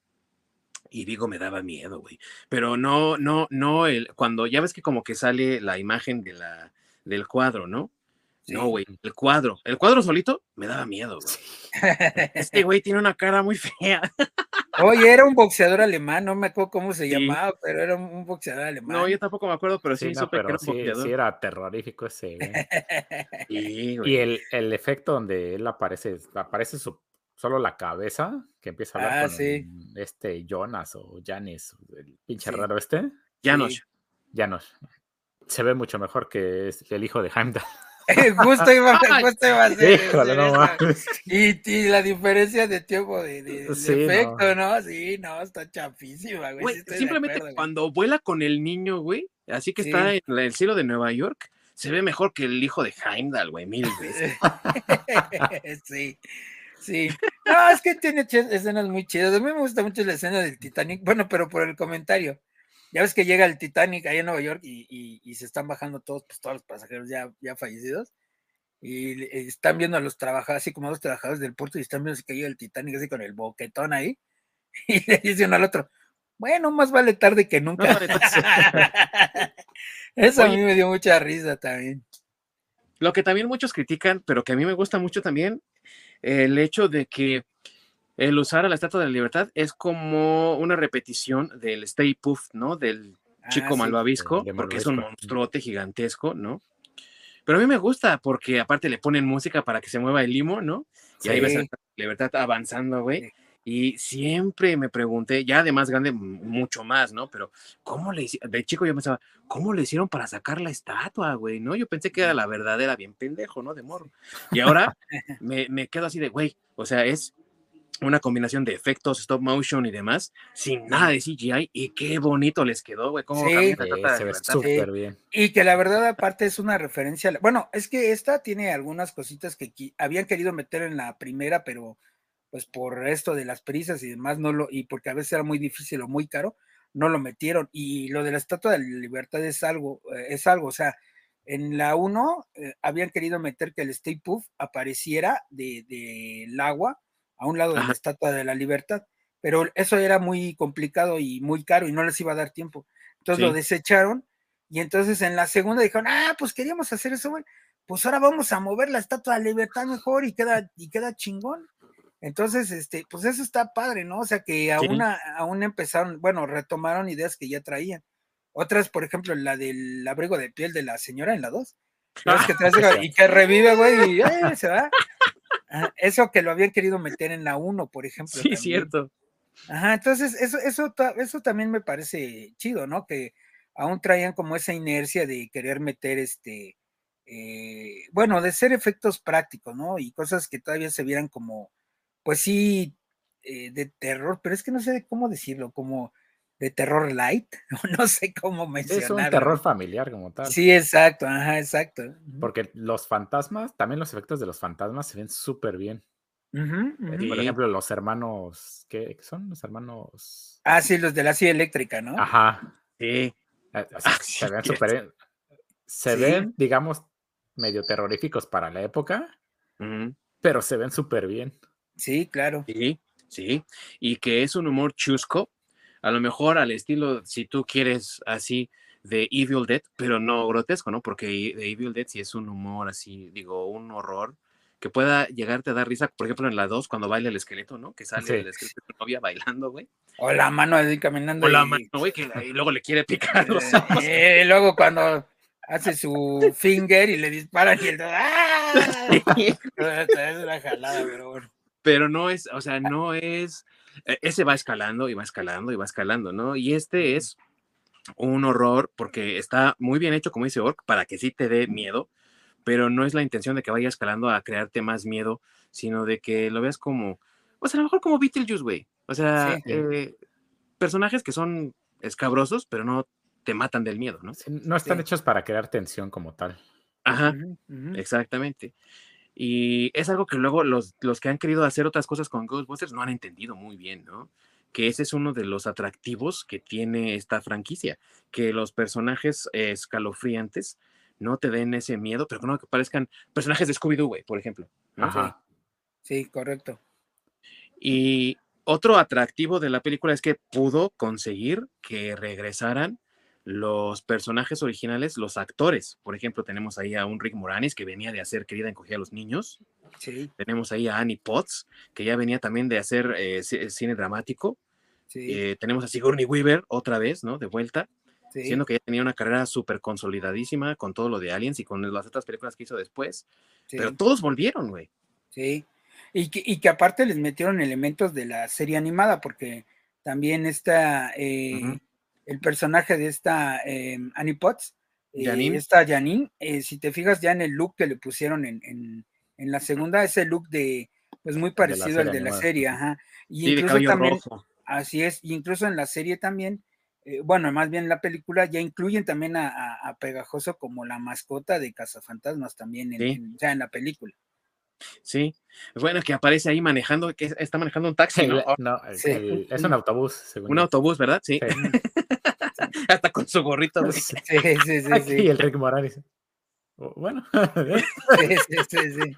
[SPEAKER 1] Y digo, me daba miedo, güey. Pero no, no, no, el, cuando ya ves que como que sale la imagen de la, del cuadro, ¿no? No, güey, el cuadro. El cuadro solito me daba miedo, güey. [laughs] Este güey tiene una cara muy fea.
[SPEAKER 2] Oye, era un boxeador alemán, no me acuerdo cómo se
[SPEAKER 1] Sí.
[SPEAKER 2] llamaba, pero era un, boxeador alemán.
[SPEAKER 1] No, yo tampoco me acuerdo, pero sí,
[SPEAKER 3] Sí, no,
[SPEAKER 1] supe que
[SPEAKER 3] pero
[SPEAKER 1] era un
[SPEAKER 3] sí,
[SPEAKER 1] boxeador.
[SPEAKER 3] sí era terrorífico ese. güey. Y el, el efecto donde él aparece, aparece su, solo la cabeza, que empieza a hablar
[SPEAKER 2] Ah,
[SPEAKER 3] con este Jonas o Janis, el pinche raro este,
[SPEAKER 1] Janos.
[SPEAKER 3] Janos. Se ve mucho mejor que es el hijo de Heimdall. [laughs]
[SPEAKER 2] justo iba, justo iba a ser,
[SPEAKER 3] Híjole, no mames.
[SPEAKER 2] y, y la diferencia de tiempo de, de- de
[SPEAKER 3] Sí,
[SPEAKER 2] efecto, ¿no? Sí, no, está chapísima, güey. Sí
[SPEAKER 1] simplemente
[SPEAKER 2] acuerdo, güey.
[SPEAKER 1] cuando vuela con el niño, güey, así que
[SPEAKER 2] Sí.
[SPEAKER 1] está en el cielo de Nueva York, se ve mejor que el hijo de Heimdall, güey, mil veces. [laughs]
[SPEAKER 2] sí, sí. No, es que tiene escenas muy chidas. A mí me gusta mucho la escena del Titanic. Bueno, pero por el comentario. Ya ves que llega el Titanic ahí en Nueva York y, y- y se están bajando todos, pues todos los pasajeros ya, ya fallecidos. Y eh, están viendo a los trabajadores, así como a los trabajadores del puerto, y están viendo que llega el Titanic así con el boquetón ahí. [laughs] Y le dice uno al otro, bueno, más vale tarde que nunca. [laughs] Eso a mí me dio mucha risa también.
[SPEAKER 1] Lo que también muchos critican, pero que a mí me gusta mucho también, el hecho de que el usar a la Estatua de la Libertad es como una repetición del Stay Puft, ¿no? Del chico
[SPEAKER 2] Ah, sí.
[SPEAKER 1] malvavisco, porque es un monstruote gigantesco, ¿no? Pero a mí me gusta porque aparte le ponen música para que se mueva el limo, ¿no? Y ahí ves a la
[SPEAKER 2] Sí.
[SPEAKER 1] Libertad avanzando, güey.
[SPEAKER 2] Sí.
[SPEAKER 1] Y siempre me pregunté, ya de más grande, mucho más, ¿no? Pero, ¿cómo le hicieron? De chico yo pensaba, ¿cómo le hicieron para sacar la estatua, güey? ¿No? Yo pensé que era la verdadera, bien pendejo, ¿no? De morro. Y ahora [laughs] me, me quedo así de, güey, o sea, es una combinación de efectos, stop motion y demás, sin nada de CGI, y qué bonito les quedó, güey. ¿Cómo
[SPEAKER 2] Sí.
[SPEAKER 1] cambian la
[SPEAKER 3] Sí,
[SPEAKER 1] Estatua de
[SPEAKER 3] se ve bien.
[SPEAKER 2] Y que la verdad, aparte, es una referencia. a la- Bueno, es que esta tiene algunas cositas que habían querido meter en la primera, pero pues por esto de las prisas y demás, no lo, y porque a veces era muy difícil o muy caro, no lo metieron. Y lo de la Estatua de la Libertad es algo, eh, es algo, o sea, en la 1 eh, habían querido meter que el Stay Puff apareciera del de, agua a un lado de la Estatua de la Libertad, pero eso era muy complicado y muy caro y no les iba a dar tiempo. Entonces lo desecharon y entonces en la segunda dijeron, ah, pues queríamos hacer eso, bueno, pues ahora vamos a mover la Estatua de la Libertad mejor y queda, y queda chingón. Entonces, este, pues eso está padre, ¿no? O sea que aún, aún empezaron, bueno, retomaron ideas que ya traían. Otras, por ejemplo, la del abrigo de piel de la señora en la 2. [laughs] y que revive, güey, y eh, se va. Eso que lo habían querido meter en la 1, por ejemplo.
[SPEAKER 1] Sí, cierto.
[SPEAKER 2] Ajá, entonces eso, eso, eso también me parece chido, ¿no? Que aún traían como esa inercia de querer meter este, eh, bueno, de ser efectos prácticos, ¿no? Y cosas que todavía se vieran como, pues sí, eh, de terror, pero es que no sé cómo decirlo, como de terror light, [laughs] no sé cómo mencionarlo.
[SPEAKER 3] Es un terror familiar como tal.
[SPEAKER 2] Sí, exacto, ajá, exacto.
[SPEAKER 3] Porque los fantasmas, también los efectos de los fantasmas se ven súper bien. Eh, por ejemplo, los hermanos, ¿qué son? Los hermanos.
[SPEAKER 2] Ah, sí, los de la silla eléctrica, ¿no?
[SPEAKER 3] Ajá.
[SPEAKER 1] Sí.
[SPEAKER 3] Ah, se ven súper Se ven, digamos, medio terroríficos para la época, pero se ven súper bien.
[SPEAKER 2] Sí, claro.
[SPEAKER 1] Sí, sí. Y que es un humor chusco, a lo mejor al estilo, si tú quieres así, de Evil Dead, pero no grotesco, ¿no? Porque de Evil Dead sí es un humor así, digo, un horror que pueda llegarte a dar risa, por ejemplo, en la 2, cuando baila el esqueleto, ¿no? Que sale el esqueleto de tu novia bailando, güey.
[SPEAKER 2] O la mano ahí caminando.
[SPEAKER 1] O la mano, güey, que y luego le quiere picar los
[SPEAKER 2] ojos. Y luego cuando hace su finger y le disparan y el... ¡Ah! [laughs] [laughs] es una jalada, pero bueno.
[SPEAKER 1] Pero no es, o sea, no es ese va escalando y va escalando y va escalando, ¿no? Y este es un horror porque está muy bien hecho, como dice Ork, para que sí te dé miedo, pero no es la intención de que vaya escalando a crearte más miedo, sino de que lo veas como, pues a lo mejor como Beetlejuice, güey. O sea, eh, personajes que son escabrosos, pero no te matan del miedo, ¿no?
[SPEAKER 3] no están hechos para crear tensión como tal.
[SPEAKER 1] Ajá, exactamente. Y es algo que luego los, los que han querido hacer otras cosas con Ghostbusters no han entendido muy bien, ¿no? Que ese es uno de los atractivos que tiene esta franquicia, que los personajes escalofriantes no te den ese miedo, pero que no que parezcan personajes de Scooby-Doo, por ejemplo.
[SPEAKER 2] Ajá. Sí, correcto.
[SPEAKER 1] Y otro atractivo de la película es que pudo conseguir que regresaran los personajes originales, los actores. Por ejemplo, tenemos ahí a un Rick Moranis que venía de hacer Querida encogida a los niños.
[SPEAKER 2] Sí.
[SPEAKER 1] Tenemos ahí a Annie Potts, que ya venía también de hacer eh, cine dramático.
[SPEAKER 2] Sí.
[SPEAKER 1] Eh, tenemos a Sigourney Weaver otra vez, ¿no? De vuelta. Siendo que ya tenía una carrera súper consolidadísima con todo lo de Aliens y con las otras películas que hizo después. Pero todos volvieron, güey.
[SPEAKER 2] Sí. Y que, y que aparte les metieron elementos de la serie animada, porque también está eh, el personaje de esta eh, Annie Potts, eh, esta Janine, eh, si te fijas ya en el look que le pusieron en, en, la segunda, ese look de, pues muy parecido al de la serie, ajá. Y incluso también, así es, y incluso en la serie también, eh, bueno, más bien en la película ya incluyen también a, Pegajoso como la mascota de Cazafantasmas también, en, ya en la película.
[SPEAKER 1] Sí, bueno, que aparece ahí manejando, que está manejando un taxi, ¿no?
[SPEAKER 3] es un autobús.
[SPEAKER 1] un autobús, ¿verdad? Sí. [laughs] Hasta con su gorrito.
[SPEAKER 2] Sí, sí, sí. sí.
[SPEAKER 3] Y el Rick Morales. Bueno.
[SPEAKER 2] sí, sí, sí,
[SPEAKER 1] sí.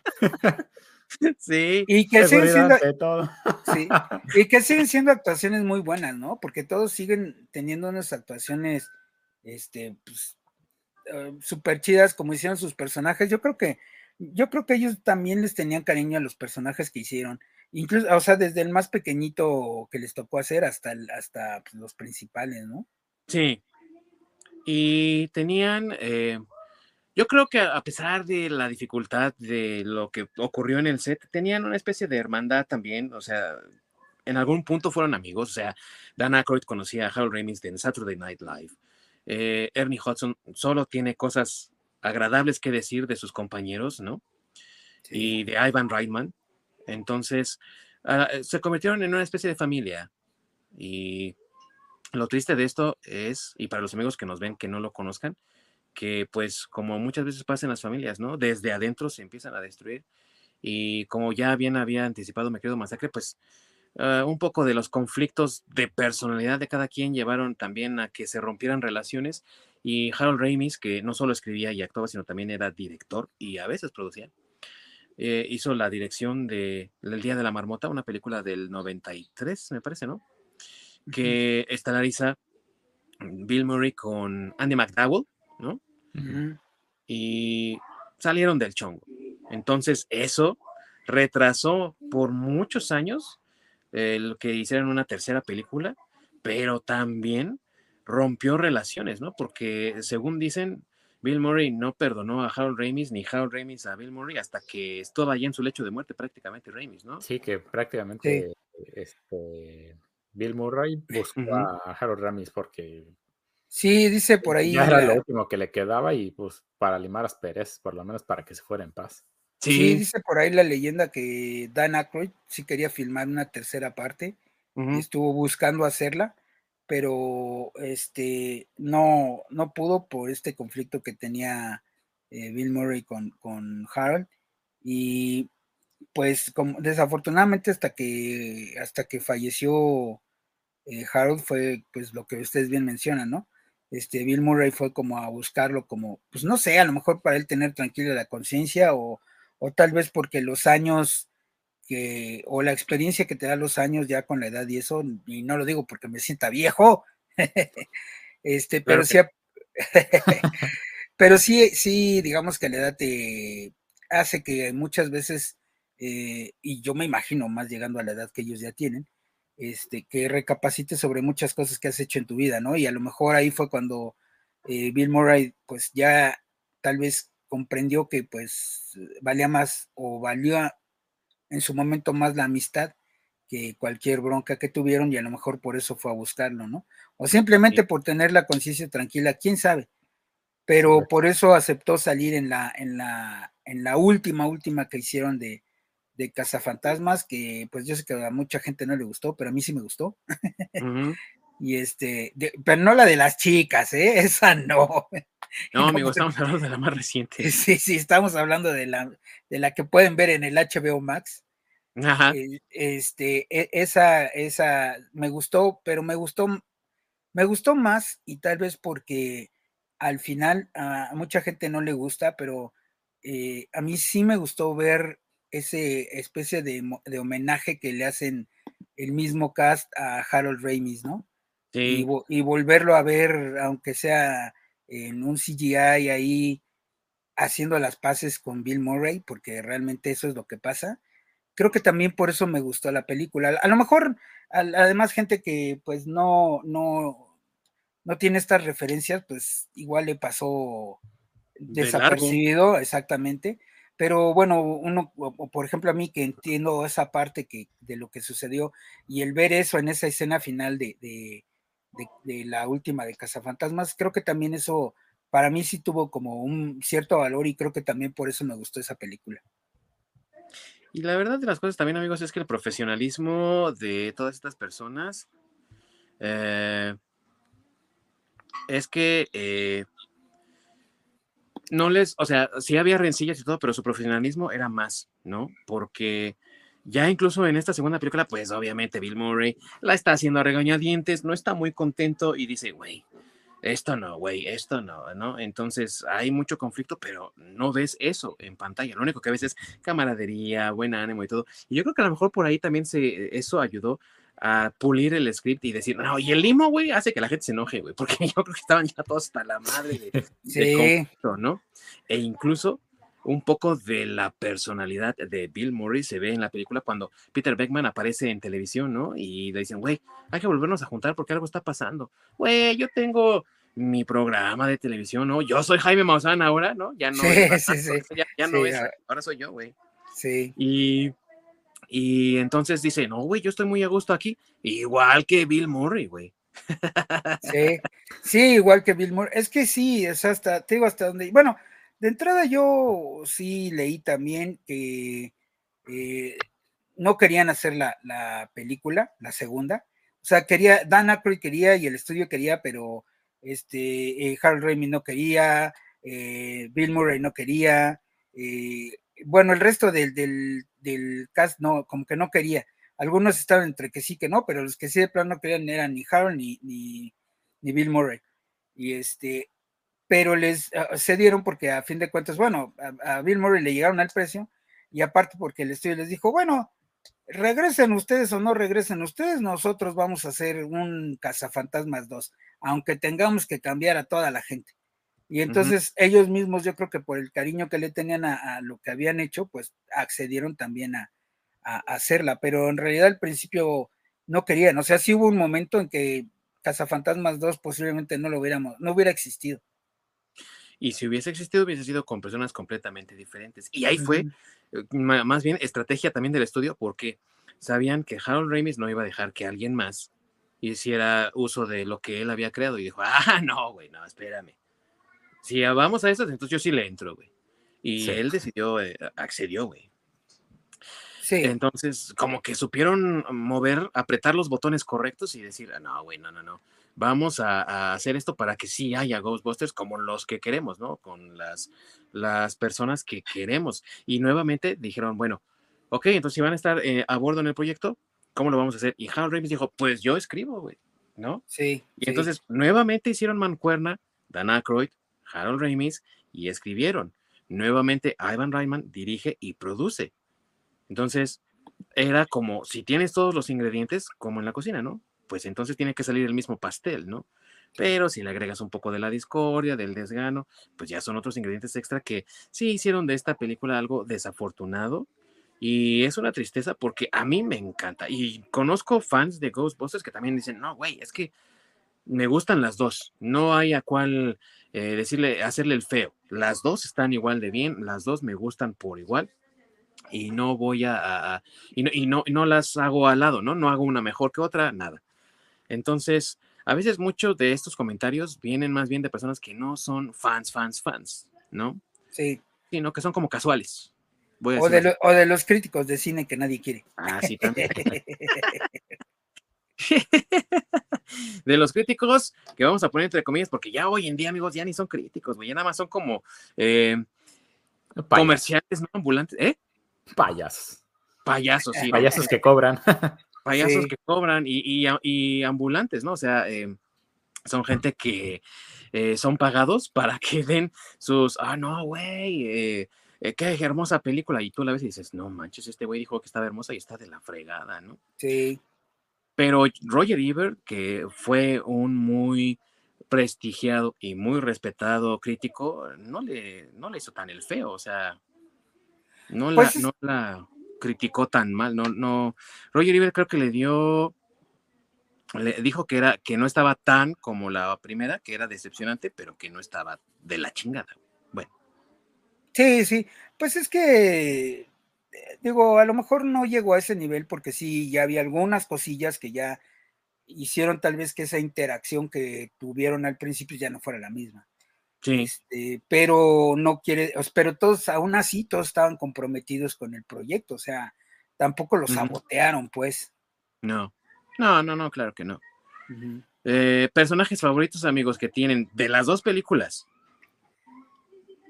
[SPEAKER 1] Sí.
[SPEAKER 2] Y que siguen siendo, sí, [laughs] y que siguen siendo actuaciones muy buenas, ¿no? Porque todos siguen teniendo unas actuaciones, este, pues, uh, súper chidas, como hicieron sus personajes. Yo creo que, yo creo que ellos también les tenían cariño a los personajes que hicieron. Incluso, o sea, desde el más pequeñito que les tocó hacer hasta, hasta pues, los principales, ¿no?
[SPEAKER 1] Sí. Y tenían, eh, yo creo que a pesar de la dificultad de lo que ocurrió en el set, tenían una especie de hermandad también, o sea, en algún punto fueron amigos, o sea, Dan Aykroyd conocía a Harold Ramis de Saturday Night Live. Eh, Ernie Hudson solo tiene cosas agradables que decir de sus compañeros, ¿no? Y de Ivan Reitman. Entonces, ah, se convirtieron en una especie de familia. Y lo triste de esto es, y para los amigos que nos ven que no lo conozcan, que pues como muchas veces pasa en las familias, ¿no? Desde adentro se empiezan a destruir Y como ya bien había anticipado, me querido Masacre, pues uh, un poco de los conflictos de personalidad de cada quien llevaron también a que se rompieran relaciones. Y Harold Ramis, que no solo escribía y actuaba, sino también era director y a veces producía, eh, hizo la dirección de El Día de la Marmota, una película del 93, me parece, ¿no? Que estalariza Bill Murray con Andy McDowell, ¿no? Y salieron del chongo. Entonces, eso retrasó por muchos años el que hicieran una tercera película, pero también rompió relaciones, ¿no? Porque según dicen, Bill Murray no perdonó a Harold Ramis ni Harold Ramis a Bill Murray hasta que estaba allí en su lecho de muerte prácticamente Ramis, ¿no?
[SPEAKER 3] Sí, que prácticamente este, Bill Murray buscó a Harold Ramis porque
[SPEAKER 2] Sí, dice por ahí.
[SPEAKER 3] Ya era lo último que le quedaba y pues para limar las perezas, por lo menos para que se fuera en paz.
[SPEAKER 2] Sí. dice por ahí la leyenda que Dan Aykroyd sí quería filmar una tercera parte, estuvo buscando hacerla, pero este no, no pudo por este conflicto que tenía eh, Bill Murray con, con Harold y pues como, desafortunadamente hasta que hasta que falleció eh, Harold fue pues lo que ustedes bien mencionan, ¿no? este, Bill Murray fue como a buscarlo como, pues no sé, a lo mejor para él tener tranquila la conciencia o, o, tal vez porque los años que, o la experiencia que te da los años ya con la edad y eso, y no lo digo porque me sienta viejo, [laughs] este, pero sí, [laughs] pero sí, sí, digamos que la edad te hace que muchas veces, eh, y yo me imagino más llegando a la edad que ellos ya tienen, este, que recapacites sobre muchas cosas que has hecho en tu vida, ¿no? Y a lo mejor ahí fue cuando eh, Bill Murray, pues ya tal vez comprendió que pues valía más o valía en su momento más la amistad que cualquier bronca que tuvieron y a lo mejor por eso fue a buscarlo, ¿no? O simplemente por tener la conciencia tranquila, quién sabe. Pero por eso aceptó salir en la, en la, en la última, última que hicieron de, de Cazafantasmas, que pues yo sé que a mucha gente no le gustó, pero a mí sí me gustó. Y este, pero no la de las chicas, ¿eh? [laughs] Esa [laughs] no.
[SPEAKER 1] No, amigo, [laughs] estamos hablando de la más reciente.
[SPEAKER 2] Sí, sí, estamos hablando de la, de la que pueden ver en el HBO Max. Ajá. Eh, este, e, esa, esa me gustó, pero me gustó, me gustó más y tal vez porque al final a mucha gente no le gusta, pero eh, a mí sí me gustó ver ese especie de, homenaje que le hacen el mismo cast a Harold Ramis, ¿no? Sí. Y, volverlo a ver, aunque sea en un CGI ahí haciendo las paces con Bill Murray, porque realmente eso es lo que pasa. Creo que también por eso me gustó la película. A lo mejor, además, gente que pues no, no, no tiene estas referencias, pues igual le pasó desapercibido, exactamente pero bueno, uno, por ejemplo, a mí que entiendo esa parte que, de lo que sucedió y el ver eso en esa escena final de, de, la última de Cazafantasmas, creo que también eso para mí sí tuvo como un cierto valor y creo que también por eso me gustó esa película.
[SPEAKER 1] Y la verdad de las cosas también, amigos, es que el profesionalismo de todas estas personas eh, es que eh, no les, o sea, sí había rencillas y todo, pero su profesionalismo era más, ¿no? Porque ya incluso en esta segunda película, pues obviamente Bill Murray la está haciendo a regañadientes, no está muy contento y dice, güey, esto no, güey, esto no, ¿no? Entonces hay mucho conflicto, pero no ves eso en pantalla. Lo único que ves es camaradería, buen ánimo y todo. Y yo creo que a lo mejor por ahí también se, eso ayudó a pulir el script y decir, no, y el limo, güey, hace que la gente se enoje, güey, [laughs] porque yo creo que estaban ya todos hasta la madre de, sí. ¿no? E incluso un poco de la personalidad de Bill Murray se ve en la película cuando Peter Beckman aparece en televisión, ¿no? Y le dicen, güey, hay que volvernos a juntar porque algo está pasando. Güey, yo tengo mi programa de televisión, ¿no? Yo soy Jaime Maussan ahora, ¿no? Ya no, es, ya, no es, ahora soy yo, güey.
[SPEAKER 2] Sí.
[SPEAKER 1] Y y entonces dice, no, güey, yo estoy muy a gusto aquí, igual que Bill Murray, güey.
[SPEAKER 2] Sí, sí, igual que Bill Murray. Es que sí, es hasta, te digo hasta donde. Bueno, de entrada yo sí leí también que eh, no querían hacer la, la, película, la segunda. O sea, quería, Dan Aykroyd quería y el estudio quería, pero este, eh, Harold Ramis no quería, eh, Bill Murray no quería, bueno, el resto del, del, del, cast no, como que no quería. Algunos estaban entre que sí que no, pero los que sí de plano no querían eran ni Harold ni, ni, ni Bill Murray. Y este, pero les uh, cedieron porque a fin de cuentas, bueno, a, a, Bill Murray le llegaron al precio y aparte porque el estudio les dijo, bueno, regresen ustedes o no regresen ustedes, nosotros vamos a hacer un Cazafantasmas 2, aunque tengamos que cambiar a toda la gente. Y entonces uh -huh. ellos mismos, yo creo que por el cariño que le tenían a, a lo que habían hecho, pues accedieron también a, a, hacerla, pero en realidad al principio no querían, o sea, sí hubo un momento en que Cazafantasmas 2 posiblemente no lo hubiéramos, no hubiera existido.
[SPEAKER 1] Y si hubiese existido, hubiese sido con personas completamente diferentes. Y ahí fue, uh -huh. más bien, estrategia también del estudio, porque sabían que Harold Ramis no iba a dejar que alguien más hiciera uso de lo que él había creado. Y dijo, ah, [laughs] no, güey, no, espérame. Si vamos a eso, entonces yo sí le entro, güey. Y sí. él decidió, eh, accedió, güey. Sí. Entonces, como que supieron mover, apretar los botones correctos y decir, ah, no, güey, no, no, no vamos a, a, hacer esto para que sí haya Ghostbusters como los que queremos, ¿no? Con las, las personas que queremos. Y nuevamente dijeron, bueno, ok, entonces si van a estar eh, a bordo en el proyecto, ¿cómo lo vamos a hacer? Y Harold Ramis dijo, pues yo escribo, güey, ¿no?
[SPEAKER 2] Sí.
[SPEAKER 1] Y
[SPEAKER 2] sí.
[SPEAKER 1] entonces nuevamente hicieron mancuerna, Dan Aykroyd, Harold Ramis, y escribieron. Nuevamente Ivan Reitman dirige y produce. Entonces, era como, si tienes todos los ingredientes, como en la cocina, ¿no? Pues entonces tiene que salir el mismo pastel, ¿no? Pero si le agregas un poco de la discordia, del desgano, pues ya son otros ingredientes extra que sí hicieron de esta película algo desafortunado. Y es una tristeza porque a mí me encanta. Y conozco fans de Ghostbusters que también dicen, no, güey, es que me gustan las dos. No hay a cuál eh, decirle, hacerle el feo. Las dos están igual de bien, las dos me gustan por igual y no voy a, a y, no, y, no, y no las hago al lado, ¿no? No hago una mejor que otra, nada. Entonces, a veces muchos de estos comentarios vienen más bien de personas que no son fans, fans, fans, ¿no?
[SPEAKER 2] Sí.
[SPEAKER 1] Sino que son como casuales.
[SPEAKER 2] o, de lo, o, de los críticos de cine que nadie quiere.
[SPEAKER 1] Ah, sí, también. [laughs] de los críticos que vamos a poner entre comillas, porque ya hoy en día, amigos, ya ni son críticos, güey, ya nada más son como eh, comerciales, ¿no? Ambulantes, ¿eh?
[SPEAKER 3] Payas.
[SPEAKER 1] Payasos, sí.
[SPEAKER 3] Payasos que cobran. [laughs]
[SPEAKER 1] payasos sí. que cobran y, y, y, ambulantes, ¿no? O sea, eh, son gente que eh, son pagados para que den sus, ah, no, güey, eh, eh, qué hermosa película. Y tú la ves y dices, no manches, este güey dijo que estaba hermosa y está de la fregada, ¿no?
[SPEAKER 2] Sí.
[SPEAKER 1] Pero Roger Ebert, que fue un muy prestigiado y muy respetado crítico, no le, no le hizo tan el feo, o sea, no pues la, no la criticó tan mal, no, no, Roger Ebert creo que le dio, le dijo que era, que no estaba tan como la primera, que era decepcionante, pero que no estaba de la chingada. Bueno.
[SPEAKER 2] Sí, sí, pues es que, digo, a lo mejor no llegó a ese nivel porque sí, ya había algunas cosillas que ya hicieron tal vez que esa interacción que tuvieron al principio ya no fuera la misma.
[SPEAKER 1] Sí.
[SPEAKER 2] Este, pero no quiere, pero todos, aún así, todos estaban comprometidos con el proyecto, o sea, tampoco lo sabotearon, pues.
[SPEAKER 1] No, no, no, no, claro que no. Uh -huh. eh, personajes favoritos, amigos, que tienen de las dos películas.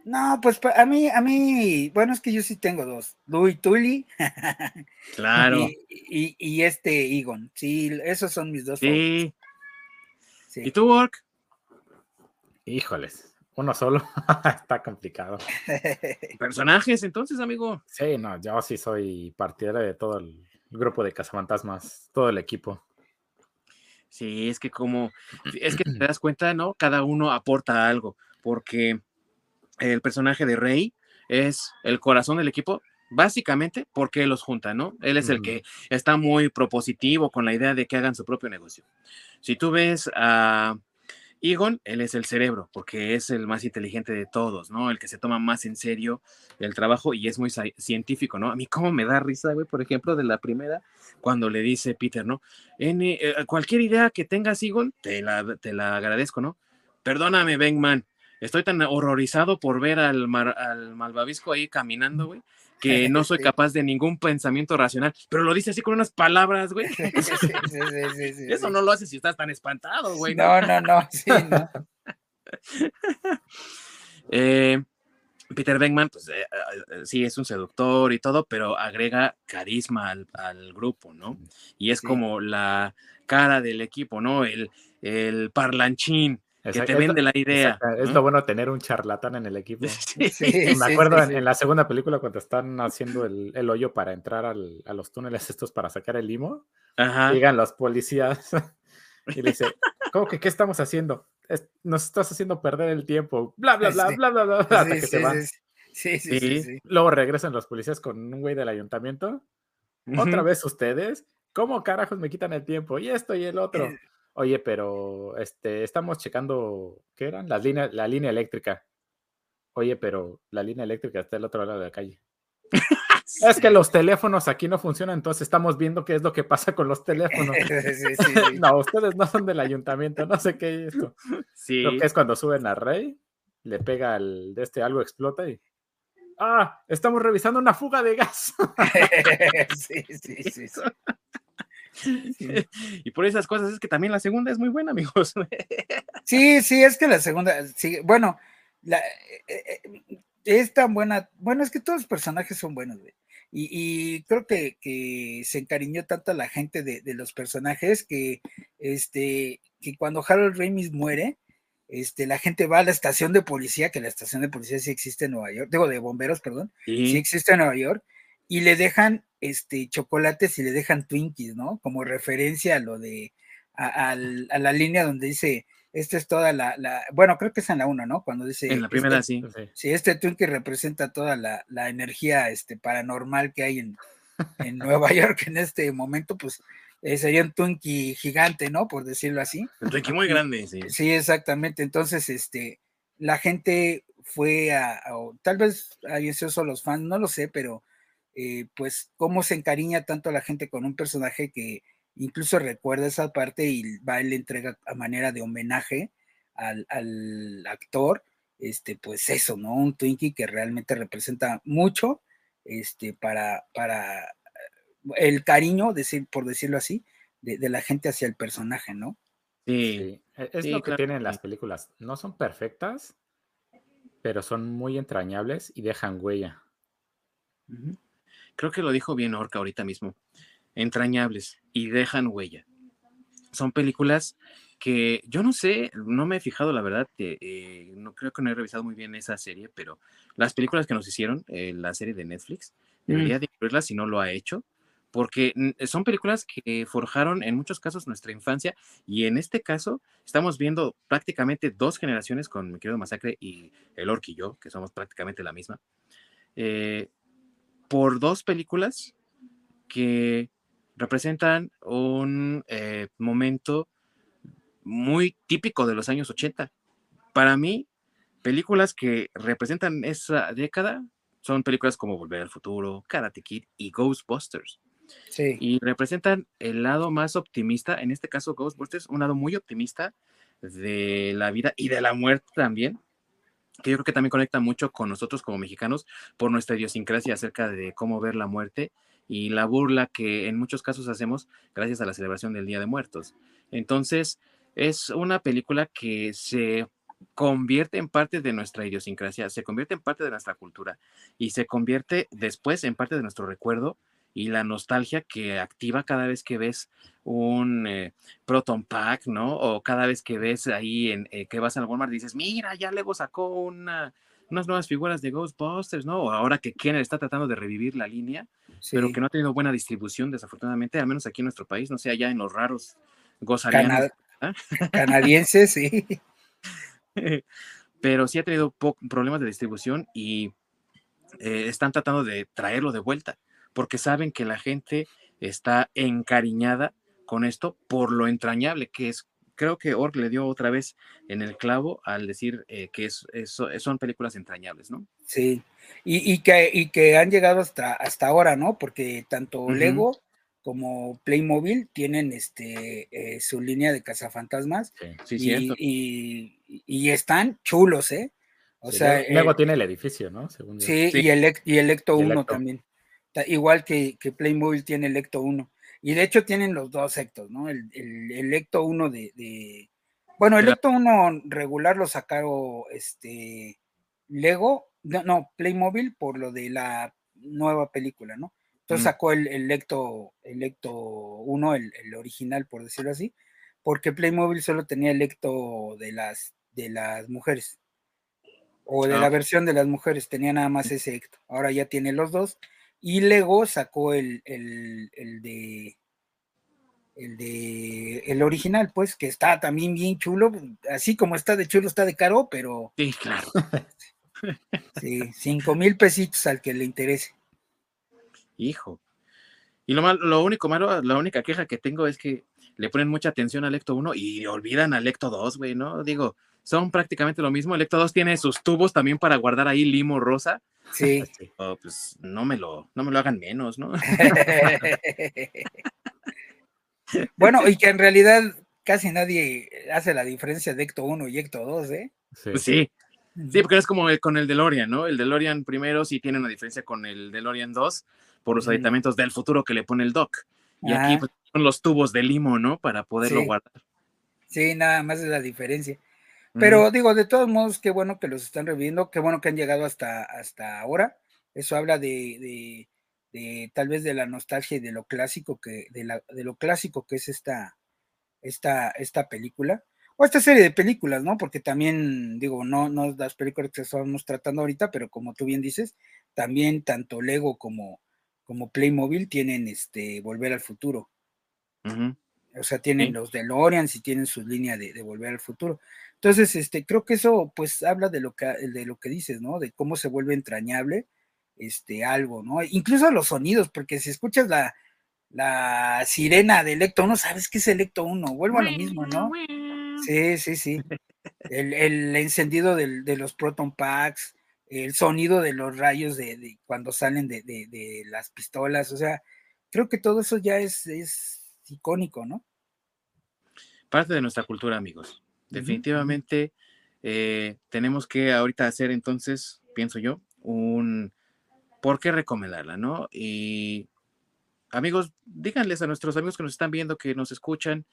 [SPEAKER 2] No, pues a mí, a mí, bueno, es que yo sí tengo dos, Louis Tully. [laughs]
[SPEAKER 1] claro.
[SPEAKER 2] Y, y, y, este Egon, sí, esos son mis dos
[SPEAKER 1] sí. favoritos. Sí. ¿Y tú, Work?
[SPEAKER 3] Híjoles, uno solo [laughs] está complicado. [laughs]
[SPEAKER 1] Personajes, entonces, amigo.
[SPEAKER 3] Sí, no, yo sí soy partidario de todo el grupo de cazafantasmas, todo el equipo.
[SPEAKER 1] Sí, es que como, es que te das cuenta, ¿no? Cada uno aporta algo, porque el personaje de Rey es el corazón del equipo, básicamente porque los junta, ¿no? Él es el que está muy propositivo con la idea de que hagan su propio negocio. Si tú ves a Egon, él es el cerebro, porque es el más inteligente de todos, ¿no? El que se toma más en serio el trabajo y es muy científico, ¿no? A mí cómo me da risa, güey, por ejemplo, de la primera, cuando le dice Peter, ¿no? En, eh, cualquier idea que tengas, Egon, te la, te la agradezco, ¿no? Perdóname, Bengman, estoy tan horrorizado por ver al, mar, al malvavisco ahí caminando, güey, que no soy [laughs] capaz de ningún pensamiento racional, pero lo dice así con unas palabras, güey. [laughs] Sí, sí, sí, Eso no lo hace si estás tan espantado, güey.
[SPEAKER 2] No, no, no, [laughs] sí, no.
[SPEAKER 1] eh, Peter Venkman, pues eh, eh, sí es un seductor y todo, pero agrega carisma al, grupo, ¿no? Y es como la cara del equipo, ¿no? El, el parlanchín que te vende la idea.
[SPEAKER 3] Es lo bueno tener un charlatán en el equipo. [laughs] Sí, me acuerdo en, la segunda película cuando están haciendo el, hoyo para entrar a los túneles estos para sacar el limo, llegan los policías [laughs] y le dice, ¿cómo que qué estamos haciendo? nos estás haciendo perder el tiempo, bla, bla, [laughs] bla, bla, bla, bla, hasta que se va. Sí, sí, sí, Luego regresan los policías con un güey del ayuntamiento. Otra vez ustedes. ¿Cómo carajos me quitan el tiempo? Y esto y el otro. Oye, pero este, estamos checando, ¿qué eran? Las líneas, la línea eléctrica. Oye, pero la línea eléctrica está al otro lado de la calle. [laughs] Es que los teléfonos aquí no funcionan, entonces estamos viendo qué es lo que pasa con los teléfonos. [laughs] [laughs] no, ustedes no son del ayuntamiento, no sé qué es esto. Sí. Lo que es cuando suben a Rey, le pega el de este algo explota y. ¡Ah! Estamos revisando una fuga de gas. sí, sí, sí. [laughs]
[SPEAKER 1] Y por esas cosas es que también la segunda es muy buena, amigos. [laughs]
[SPEAKER 2] Sí, sí, es que la segunda, sí, bueno, la, eh, eh, es tan buena, bueno, es que todos los personajes son buenos, Y, creo que, se encariñó tanto a la gente de, los personajes que, este, que cuando Harold Ramis muere, este, la gente va a la estación de policía, que la estación de policía sí existe en Nueva York, digo, de bomberos, perdón, sí. existe en Nueva York, y le dejan este, chocolates y le dejan Twinkies, ¿no? Como referencia a lo de, a, la línea donde dice, esta es toda la, bueno, creo que es en la 1, ¿no? Cuando dice...
[SPEAKER 1] En la primera,
[SPEAKER 2] este, sí. Sí, este Twinkie representa toda la, energía este, paranormal que hay en, en Nueva [laughs] York en este momento, pues eh, sería un Twinkie gigante, ¿no? Por decirlo así.
[SPEAKER 1] Un Twinkie muy grande, sí.
[SPEAKER 2] Sí, exactamente. Entonces, este, la gente fue a, tal vez hayan sido los fans, no lo sé, pero eh, pues cómo se encariña tanto la gente con un personaje que incluso recuerda esa parte y va y le entrega a manera de homenaje al, actor, este, pues eso, ¿no? Un Twinkie que realmente representa mucho, este, para, para el cariño, decir, por decirlo así, de, la gente hacia el personaje, ¿no?
[SPEAKER 3] Sí, e, es lo que tienen las películas. No son perfectas, pero son muy entrañables y dejan huella
[SPEAKER 1] creo que lo dijo bien Orca ahorita mismo, entrañables y dejan huella. Son películas que yo no sé, no me he fijado la verdad, eh, no creo que no he revisado muy bien esa serie, pero las películas que nos hicieron, eh, la serie de Netflix, debería mm. de incluirla si no lo ha hecho, porque son películas que forjaron en muchos casos nuestra infancia y en este caso estamos viendo prácticamente dos generaciones con mi querido Masacre y el Orc y yo, que somos prácticamente la misma. Eh, por dos películas que representan un eh, momento muy típico de los años 80. Para mí, películas que representan esa década son películas como Volver al Futuro, Karate Kid y Ghostbusters. Sí. Y representan el lado más optimista, en este caso Ghostbusters, un lado muy optimista de la vida y de la muerte también, que yo creo que también conecta mucho con nosotros como mexicanos por nuestra idiosincrasia acerca de cómo ver la muerte y la burla que en muchos casos hacemos gracias a la celebración del Día de Muertos. Entonces, es una película que se convierte en parte de nuestra idiosincrasia, se convierte en parte de nuestra cultura y se convierte después en parte de nuestro recuerdo y la nostalgia que activa cada vez que ves un eh, Proton Pack, ¿no? O cada vez que ves ahí en, eh, que vas al Walmart y dices, mira, ya Lego sacó una, unas nuevas figuras de Ghostbusters, ¿no? O ahora que Kenner está tratando de revivir la línea, pero que no ha tenido buena distribución, desafortunadamente, al menos aquí en nuestro país, no sé, allá en los raros gozarianos.
[SPEAKER 2] ¿ah? Canadienses, sí. [laughs]
[SPEAKER 1] pero sí ha tenido problemas de distribución y eh, están tratando de traerlo de vuelta porque saben que la gente está encariñada con esto por lo entrañable que es. Creo que Org le dio otra vez en el clavo al decir eh, que es, son películas entrañables, ¿no?
[SPEAKER 2] Sí, y, que, y que han llegado hasta, hasta ahora, ¿no? Porque tanto Lego como Playmobil tienen este, eh, su línea de cazafantasmas sí, sí, y, y, están chulos, ¿eh?
[SPEAKER 3] O sea, Lego tiene el edificio, ¿no?
[SPEAKER 2] sí, Y, el, y Electo 1 también igual que, que Playmobil tiene el Ecto 1. Y de hecho tienen los dos Ectos, ¿no? El, el, Ecto 1 de, Bueno, el Ecto 1 regular lo sacaron este, Lego no, no, Playmobil por lo de la nueva película, ¿no? Entonces sacó el, el Lecto, el Lecto 1, el, el, original, por decirlo así, porque Playmobil solo tenía el Lecto de las, de las mujeres, o de la
[SPEAKER 1] Ah.
[SPEAKER 2] versión de las mujeres, tenía nada más ese Ecto. Ahora ya tiene los dos, y Lego sacó el, el, el de el de el original, pues, que está también bien chulo, así como está de chulo, está de caro, pero
[SPEAKER 1] Sí, claro. [laughs]
[SPEAKER 2] sí, cinco mil pesitos al que le interese.
[SPEAKER 1] Hijo. Y lo, mal, lo único malo, la única queja que tengo es que le ponen mucha atención al Ecto 1 y olvidan al Ecto 2, güey, ¿no? Digo, son prácticamente lo mismo. El Ecto 2 tiene sus tubos también para guardar ahí limo rosa.
[SPEAKER 2] Sí. [laughs]
[SPEAKER 1] Oh, pues no me lo, no me lo hagan menos, ¿no? [laughs]
[SPEAKER 2] bueno, y que en realidad casi nadie hace la diferencia de Ecto 1 y Ecto 2, ¿eh?
[SPEAKER 3] Sí.
[SPEAKER 1] Pues sí, sí, porque es como el- con el DeLorean, ¿no? El DeLorean primero sí tiene una diferencia con el DeLorean 2 por los
[SPEAKER 2] Ujú.
[SPEAKER 1] aditamentos del futuro que le pone el Doc. Y aquí
[SPEAKER 2] Ajá.
[SPEAKER 1] pues, son los tubos de limo, ¿no? Para poderlo
[SPEAKER 2] Sí.
[SPEAKER 1] guardar.
[SPEAKER 2] Sí, nada más es la diferencia. Pero digo, de todos modos, qué bueno que los están reviviendo, qué bueno que han llegado hasta, hasta ahora. Eso habla de, de, de tal vez de la nostalgia y de lo clásico que, de, la, de lo clásico que es esta, esta, esta película. O esta serie de películas, ¿no? Porque también, digo, no, no las películas que estamos tratando ahorita, pero como tú bien dices, también tanto Lego como, como Playmobil tienen este Volver al Futuro. O sea, tienen
[SPEAKER 1] Sí.
[SPEAKER 2] los DeLoreans y tienen su línea de, de volver al futuro. Entonces, este, creo que eso, pues, habla de lo que, de lo que dices, ¿no? De cómo se vuelve entrañable, este, algo, ¿no? Incluso los sonidos, porque si escuchas la, la sirena de Electo 1, sabes que es Electo 1, vuelvo a lo mismo, ¿no? Sí, sí, sí. El, el encendido del- de los proton packs, el sonido de los rayos de, de cuando salen de, de- de las pistolas, o sea, creo que todo eso ya es, es icónico, ¿no?
[SPEAKER 1] Parte de nuestra cultura, amigos. Definitivamente eh, tenemos que ahorita hacer entonces, pienso yo, un por qué recomendarla, ¿no? Y amigos, díganles a nuestros amigos que nos están viendo, que nos escuchan,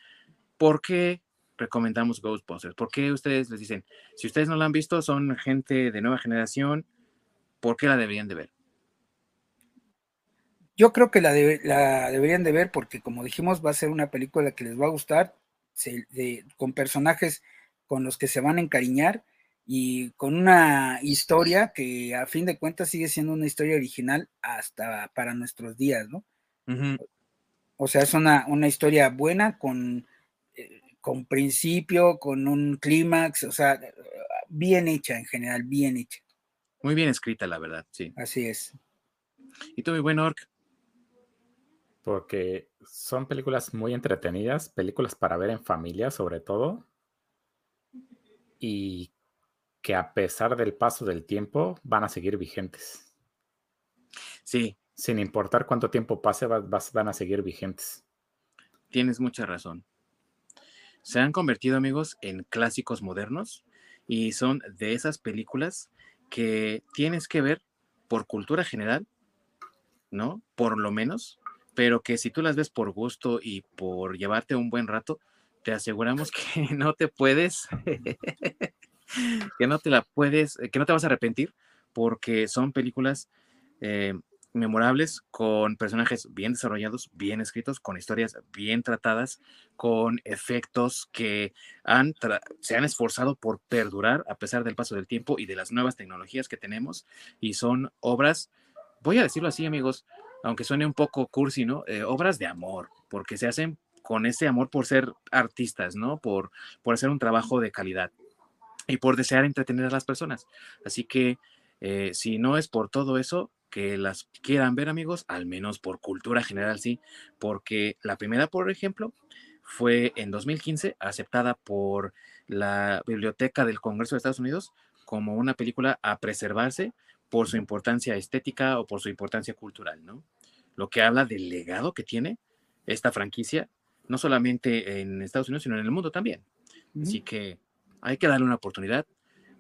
[SPEAKER 1] por qué recomendamos Ghostbusters, por qué ustedes les dicen, si ustedes no la han visto, son gente de nueva generación, ¿por qué la deberían de ver?
[SPEAKER 2] Yo creo que la, de- la deberían de ver porque, como dijimos, va a ser una película que les va a gustar, se- de- con personajes con los que se van a encariñar y con una historia que a fin de cuentas sigue siendo una historia original hasta para nuestros días, ¿no? O sea, es una, una historia buena con, eh, con principio, con un clímax, o sea, bien hecha en general, bien hecha.
[SPEAKER 1] Muy bien escrita, la verdad, sí.
[SPEAKER 2] Así es.
[SPEAKER 1] Y tú, mi buen Orc,
[SPEAKER 3] Porque son películas muy entretenidas, películas para ver en familia sobre todo, y que a pesar del paso del tiempo van a seguir vigentes.
[SPEAKER 1] sí,
[SPEAKER 3] Sin importar cuánto tiempo pase, vas- van a seguir vigentes.
[SPEAKER 1] Tienes mucha razón. Se han convertido, amigos, en clásicos modernos y son de esas películas que tienes que ver por cultura general, ¿no? Por lo menos, pero que si tú las ves por gusto y por llevarte un buen rato, te aseguramos que [laughs] no te puedes, [laughs] que no te la puedes, que no te vas a arrepentir, porque son películas eh, memorables, con personajes bien desarrollados, bien escritos, con historias bien tratadas, con efectos que han se han esforzado por perdurar a pesar del paso del tiempo y de las nuevas tecnologías que tenemos. Y son obras, voy a decirlo así, amigos, aunque suene un poco cursi, ¿no? Eh, obras de amor, porque se hacen con ese amor por ser artistas, ¿no? Por, por hacer un trabajo de calidad y por desear entretener a las personas. Así que eh, si no es por todo eso, que las quieran ver, amigos, al menos por cultura general, sí, porque la primera, por ejemplo, fue en 2015 aceptada por la Biblioteca del Congreso de Estados Unidos como una película a preservarse por su importancia estética o por su importancia cultural, ¿no? Lo que habla del legado que tiene esta franquicia, no solamente en Estados Unidos, sino en el mundo también. Uh -huh. Así que hay que darle una oportunidad.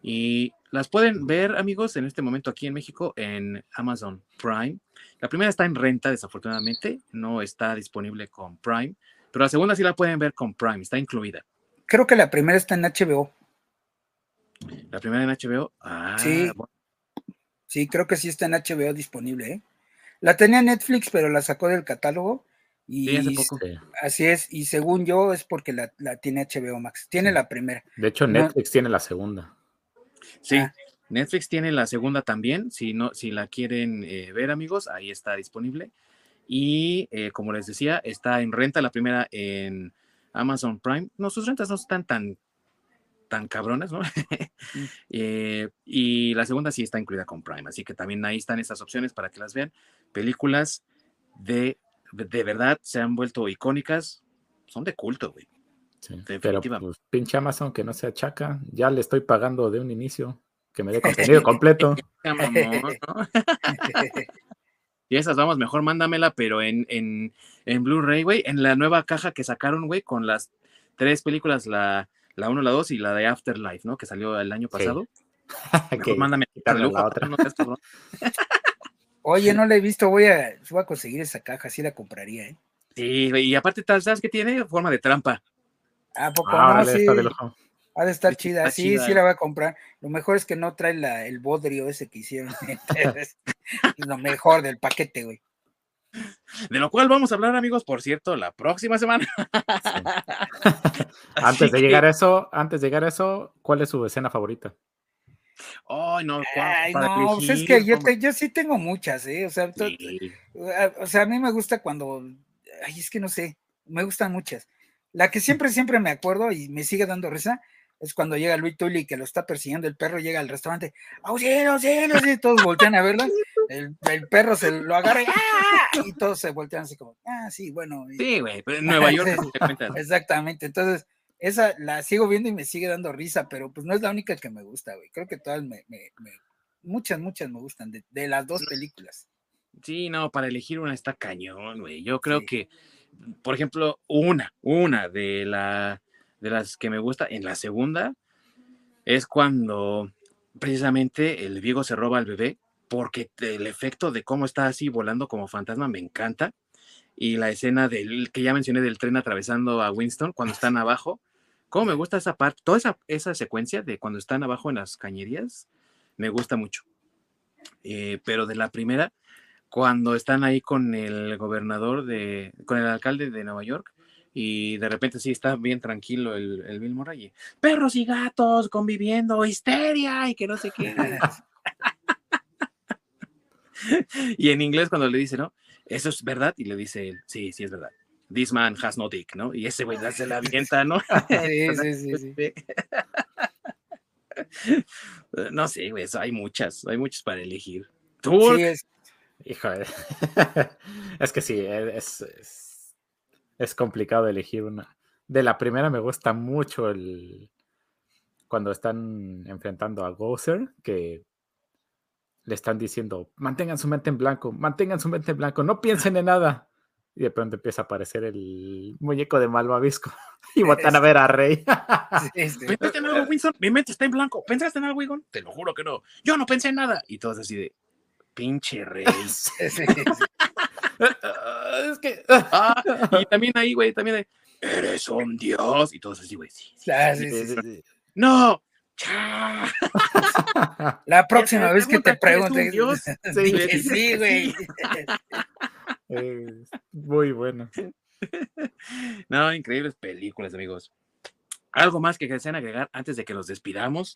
[SPEAKER 1] Y las pueden ver, amigos, en este momento aquí en México en Amazon Prime. La primera está en renta, desafortunadamente, no está disponible con Prime, pero la segunda sí la pueden ver con Prime, está incluida.
[SPEAKER 2] Creo que la primera está en HBO.
[SPEAKER 1] La primera en HBO. Ah,
[SPEAKER 2] sí.
[SPEAKER 1] Bueno.
[SPEAKER 2] Sí, creo que sí está en HBO disponible, ¿eh? La tenía Netflix, pero la sacó del catálogo. Y
[SPEAKER 1] Sí, hace poco.
[SPEAKER 3] Sí.
[SPEAKER 2] así es, y según yo es porque la, la tiene HBO Max. Tiene
[SPEAKER 3] Sí.
[SPEAKER 2] la primera.
[SPEAKER 3] De hecho,
[SPEAKER 2] No.
[SPEAKER 3] Netflix tiene la segunda.
[SPEAKER 1] Sí,
[SPEAKER 2] Ah.
[SPEAKER 1] Netflix tiene la segunda también. Si no, si la quieren eh, ver, amigos, ahí está disponible. Y eh, como les decía, está en renta la primera en Amazon Prime. No, sus rentas no están tan, tan cabronas, ¿no? [laughs] Eh, y la segunda sí está incluida con Prime. Así que también ahí están estas opciones para que las vean. Películas de, de verdad se han vuelto icónicas. Son de culto, güey.
[SPEAKER 3] Sí. Pero pues, pinche Amazon que no se achaca, ya le estoy pagando de un inicio que me dé [laughs] contenido completo. [laughs]
[SPEAKER 1] Y esas, vamos, mejor mándamela, pero en, en, en Blu-ray, güey, en la nueva caja que sacaron, güey, con las tres películas, la, la 1, la 2 y la de Afterlife, ¿no? Que salió el año
[SPEAKER 3] Sí.
[SPEAKER 1] pasado. [laughs] Mejor
[SPEAKER 3] Que
[SPEAKER 1] mándame
[SPEAKER 3] quitarle
[SPEAKER 1] de lujo,
[SPEAKER 3] la otra.
[SPEAKER 1] no. [laughs]
[SPEAKER 2] Oye, no la he visto, voy a, voy a conseguir esa caja, sí la compraría, ¿eh?
[SPEAKER 1] Sí, y aparte, tal, ¿sabes qué tiene? Forma de trampa.
[SPEAKER 2] ¿A poco
[SPEAKER 3] Ah,
[SPEAKER 2] no? Sí,
[SPEAKER 3] está de lujo.
[SPEAKER 2] ha de estar
[SPEAKER 1] Está
[SPEAKER 2] chida. Sí,
[SPEAKER 1] chida.
[SPEAKER 2] sí la voy a comprar. Lo mejor es que no trae la, el bodrio ese que hicieron. [laughs] Entonces, es lo mejor del paquete, güey.
[SPEAKER 1] De lo cual vamos a hablar, amigos, por cierto, la próxima semana. [laughs]
[SPEAKER 3] Antes de
[SPEAKER 1] que-
[SPEAKER 3] llegar a eso, antes de llegar a eso, ¿cuál es su escena favorita?
[SPEAKER 1] Ay, no,
[SPEAKER 2] no, pues es que yo, te- yo sí tengo muchas, ¿eh? O sea,
[SPEAKER 1] Sí.
[SPEAKER 2] o sea, a mí me gusta cuando, ay, es que no sé, me gustan muchas. La que siempre, siempre me acuerdo y me sigue dando risa es cuando llega Luis Tully que lo está persiguiendo el perro, llega al restaurante, auxilio, auxilio, auxilio", todos voltean a verla, el, el perro se lo agarra y, ¡ah! y todos se voltean así como, ah, sí, bueno. y-
[SPEAKER 1] Sí, güey, pero en [laughs] Nueva York.
[SPEAKER 2] Exactamente, entonces esa la sigo viendo y me sigue dando risa, pero pues no es la única que me gusta, güey. Creo que todas me, me- me- muchas, muchas me gustan de, de las dos películas.
[SPEAKER 1] Sí, no, para elegir una está cañón, güey. Yo creo
[SPEAKER 2] Sí.
[SPEAKER 1] que, por ejemplo, una, una de la de las que me gusta en la segunda es cuando precisamente el Viego se roba al bebé, porque el efecto de cómo está así volando como fantasma me encanta. Y la escena del que ya mencioné del tren atravesando a Winston cuando están abajo. Cómo me gusta esa parte, toda esa, esa secuencia de cuando están abajo en las cañerías, me gusta mucho. Eh, pero de la primera, cuando están ahí con el gobernador de, con el alcalde de Nueva York, y de repente sí está bien tranquilo el, el Bill Murray, perros y gatos conviviendo, histeria, y que no sé qué. [laughs] y en inglés cuando le dice, ¿no? Eso es verdad, y le dice él, sí, sí es verdad. This man has no dick, ¿no? Y ese güey ya se la avienta, ¿no? [laughs]
[SPEAKER 2] Sí, sí, sí, sí. [laughs]
[SPEAKER 1] No sé, güey, eso hay muchas, hay muchas para elegir. Tú,
[SPEAKER 2] Sí, es-
[SPEAKER 3] Híjole. es que sí, es, es, es complicado elegir una. De la primera me gusta mucho el cuando están enfrentando a Gozer, que le están diciendo, mantengan su mente en blanco, mantengan su mente en blanco, no piensen en nada. Y de pronto empieza a aparecer el muñeco de Malvavisco [laughs] y botan a ver a Rey. [laughs]
[SPEAKER 2] sí, sí.
[SPEAKER 1] ¿Pensaste en algo, Winston? Mi mente está en blanco. ¿Pensaste en algo, Winston? Te lo juro que no. Yo no pensé en nada. Y todos así de, pinche rey. [laughs]
[SPEAKER 2] Sí.
[SPEAKER 3] Es que
[SPEAKER 1] Ah, y [laughs] también ahí, güey, también de, eres un dios. Y todos así, güey, sí. sí,
[SPEAKER 2] Ah,
[SPEAKER 1] sí,
[SPEAKER 2] sí,
[SPEAKER 1] sí.
[SPEAKER 2] sí, sí.
[SPEAKER 1] No.
[SPEAKER 2] La próxima vez que te
[SPEAKER 1] preguntan, ¿eres un
[SPEAKER 2] pregunte,
[SPEAKER 1] dios? [laughs]
[SPEAKER 2] di
[SPEAKER 1] Sí,
[SPEAKER 2] güey.
[SPEAKER 3] Muy bueno. [laughs]
[SPEAKER 1] No, increíbles películas, amigos. ¿Algo más que desean agregar antes de que los despidamos?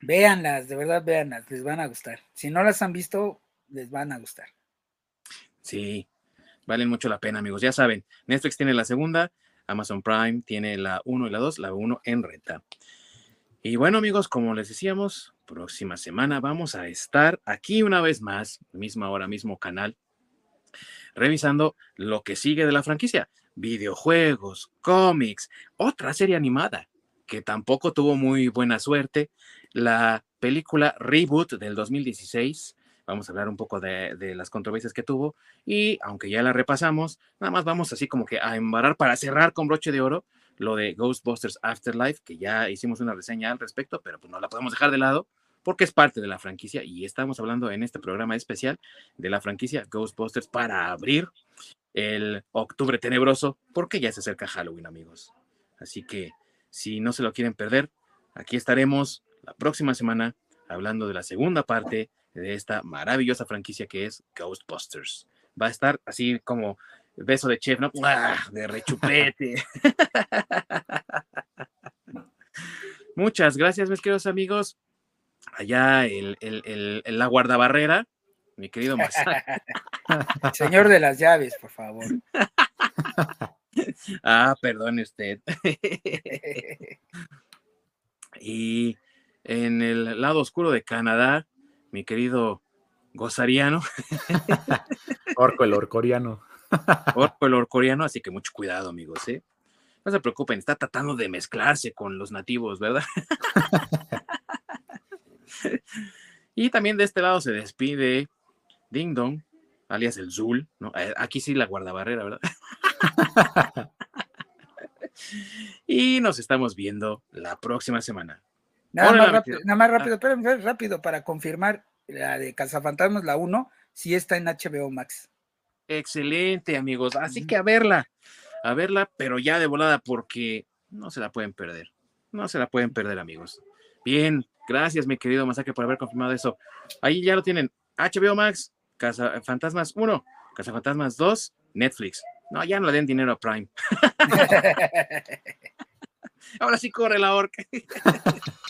[SPEAKER 2] Véanlas, de verdad, véanlas, les van a gustar. Si no las han visto, les van a gustar.
[SPEAKER 1] Sí, valen mucho la pena, amigos. Ya saben, Netflix tiene la segunda, Amazon Prime tiene la 1 y la 2, la 1 en renta. Y bueno, amigos, como les decíamos, próxima semana vamos a estar aquí una vez más, misma hora, mismo canal, revisando lo que sigue de la franquicia, videojuegos, cómics, otra serie animada que tampoco tuvo muy buena suerte, la película Reboot del 2016. Vamos a hablar un poco de, las controversias que tuvo y aunque ya la repasamos, nada más vamos así como que a embarrar para cerrar con broche de oro lo de Ghostbusters Afterlife, que ya hicimos una reseña al respecto, pero pues no la podemos dejar de lado porque es parte de la franquicia y estamos hablando en este programa especial de la franquicia Ghostbusters para abrir el octubre tenebroso, porque ya se acerca Halloween, amigos. Así que si no se lo quieren perder, aquí estaremos la próxima semana hablando de la segunda parte de esta maravillosa franquicia que es Ghostbusters. Va a estar así como beso de chef, ¿no? De rechupete. [laughs] Muchas gracias, mis queridos amigos. Allá el, el, la guardabarrera, mi querido Masaki. [laughs]
[SPEAKER 2] Señor de las llaves, por favor. [laughs]
[SPEAKER 1] ah, perdone usted. y en el lado oscuro de Canadá, mi querido Gozariano. [laughs]
[SPEAKER 3] Orco el orcoriano.
[SPEAKER 1] Orco el orcoriano, así que mucho cuidado, amigos, ¿eh? No se preocupen, está tratando de mezclarse con los nativos, ¿verdad? [laughs] y también de este lado se despide Ding Dong, alias el Zul, ¿no? Aquí sí la guardabarrera, ¿verdad? [laughs] y nos estamos viendo la próxima semana.
[SPEAKER 2] Nada más, rápido, nada más rápido, ah. rápido para confirmar la de Cazafantasmas, la 1, sí está en HBO Max.
[SPEAKER 1] Excelente, amigos. Así que a verla, a verla, pero ya de volada, porque no se la pueden perder. No se la pueden perder, amigos. Bien, gracias, mi querido Masacre, por haber confirmado eso. Ahí ya lo tienen. HBO Max, Casa Fantasmas 1, Casa Fantasmas 2, Netflix. No, ya no le den dinero a Prime. [laughs] Ahora sí corre la orca. [laughs]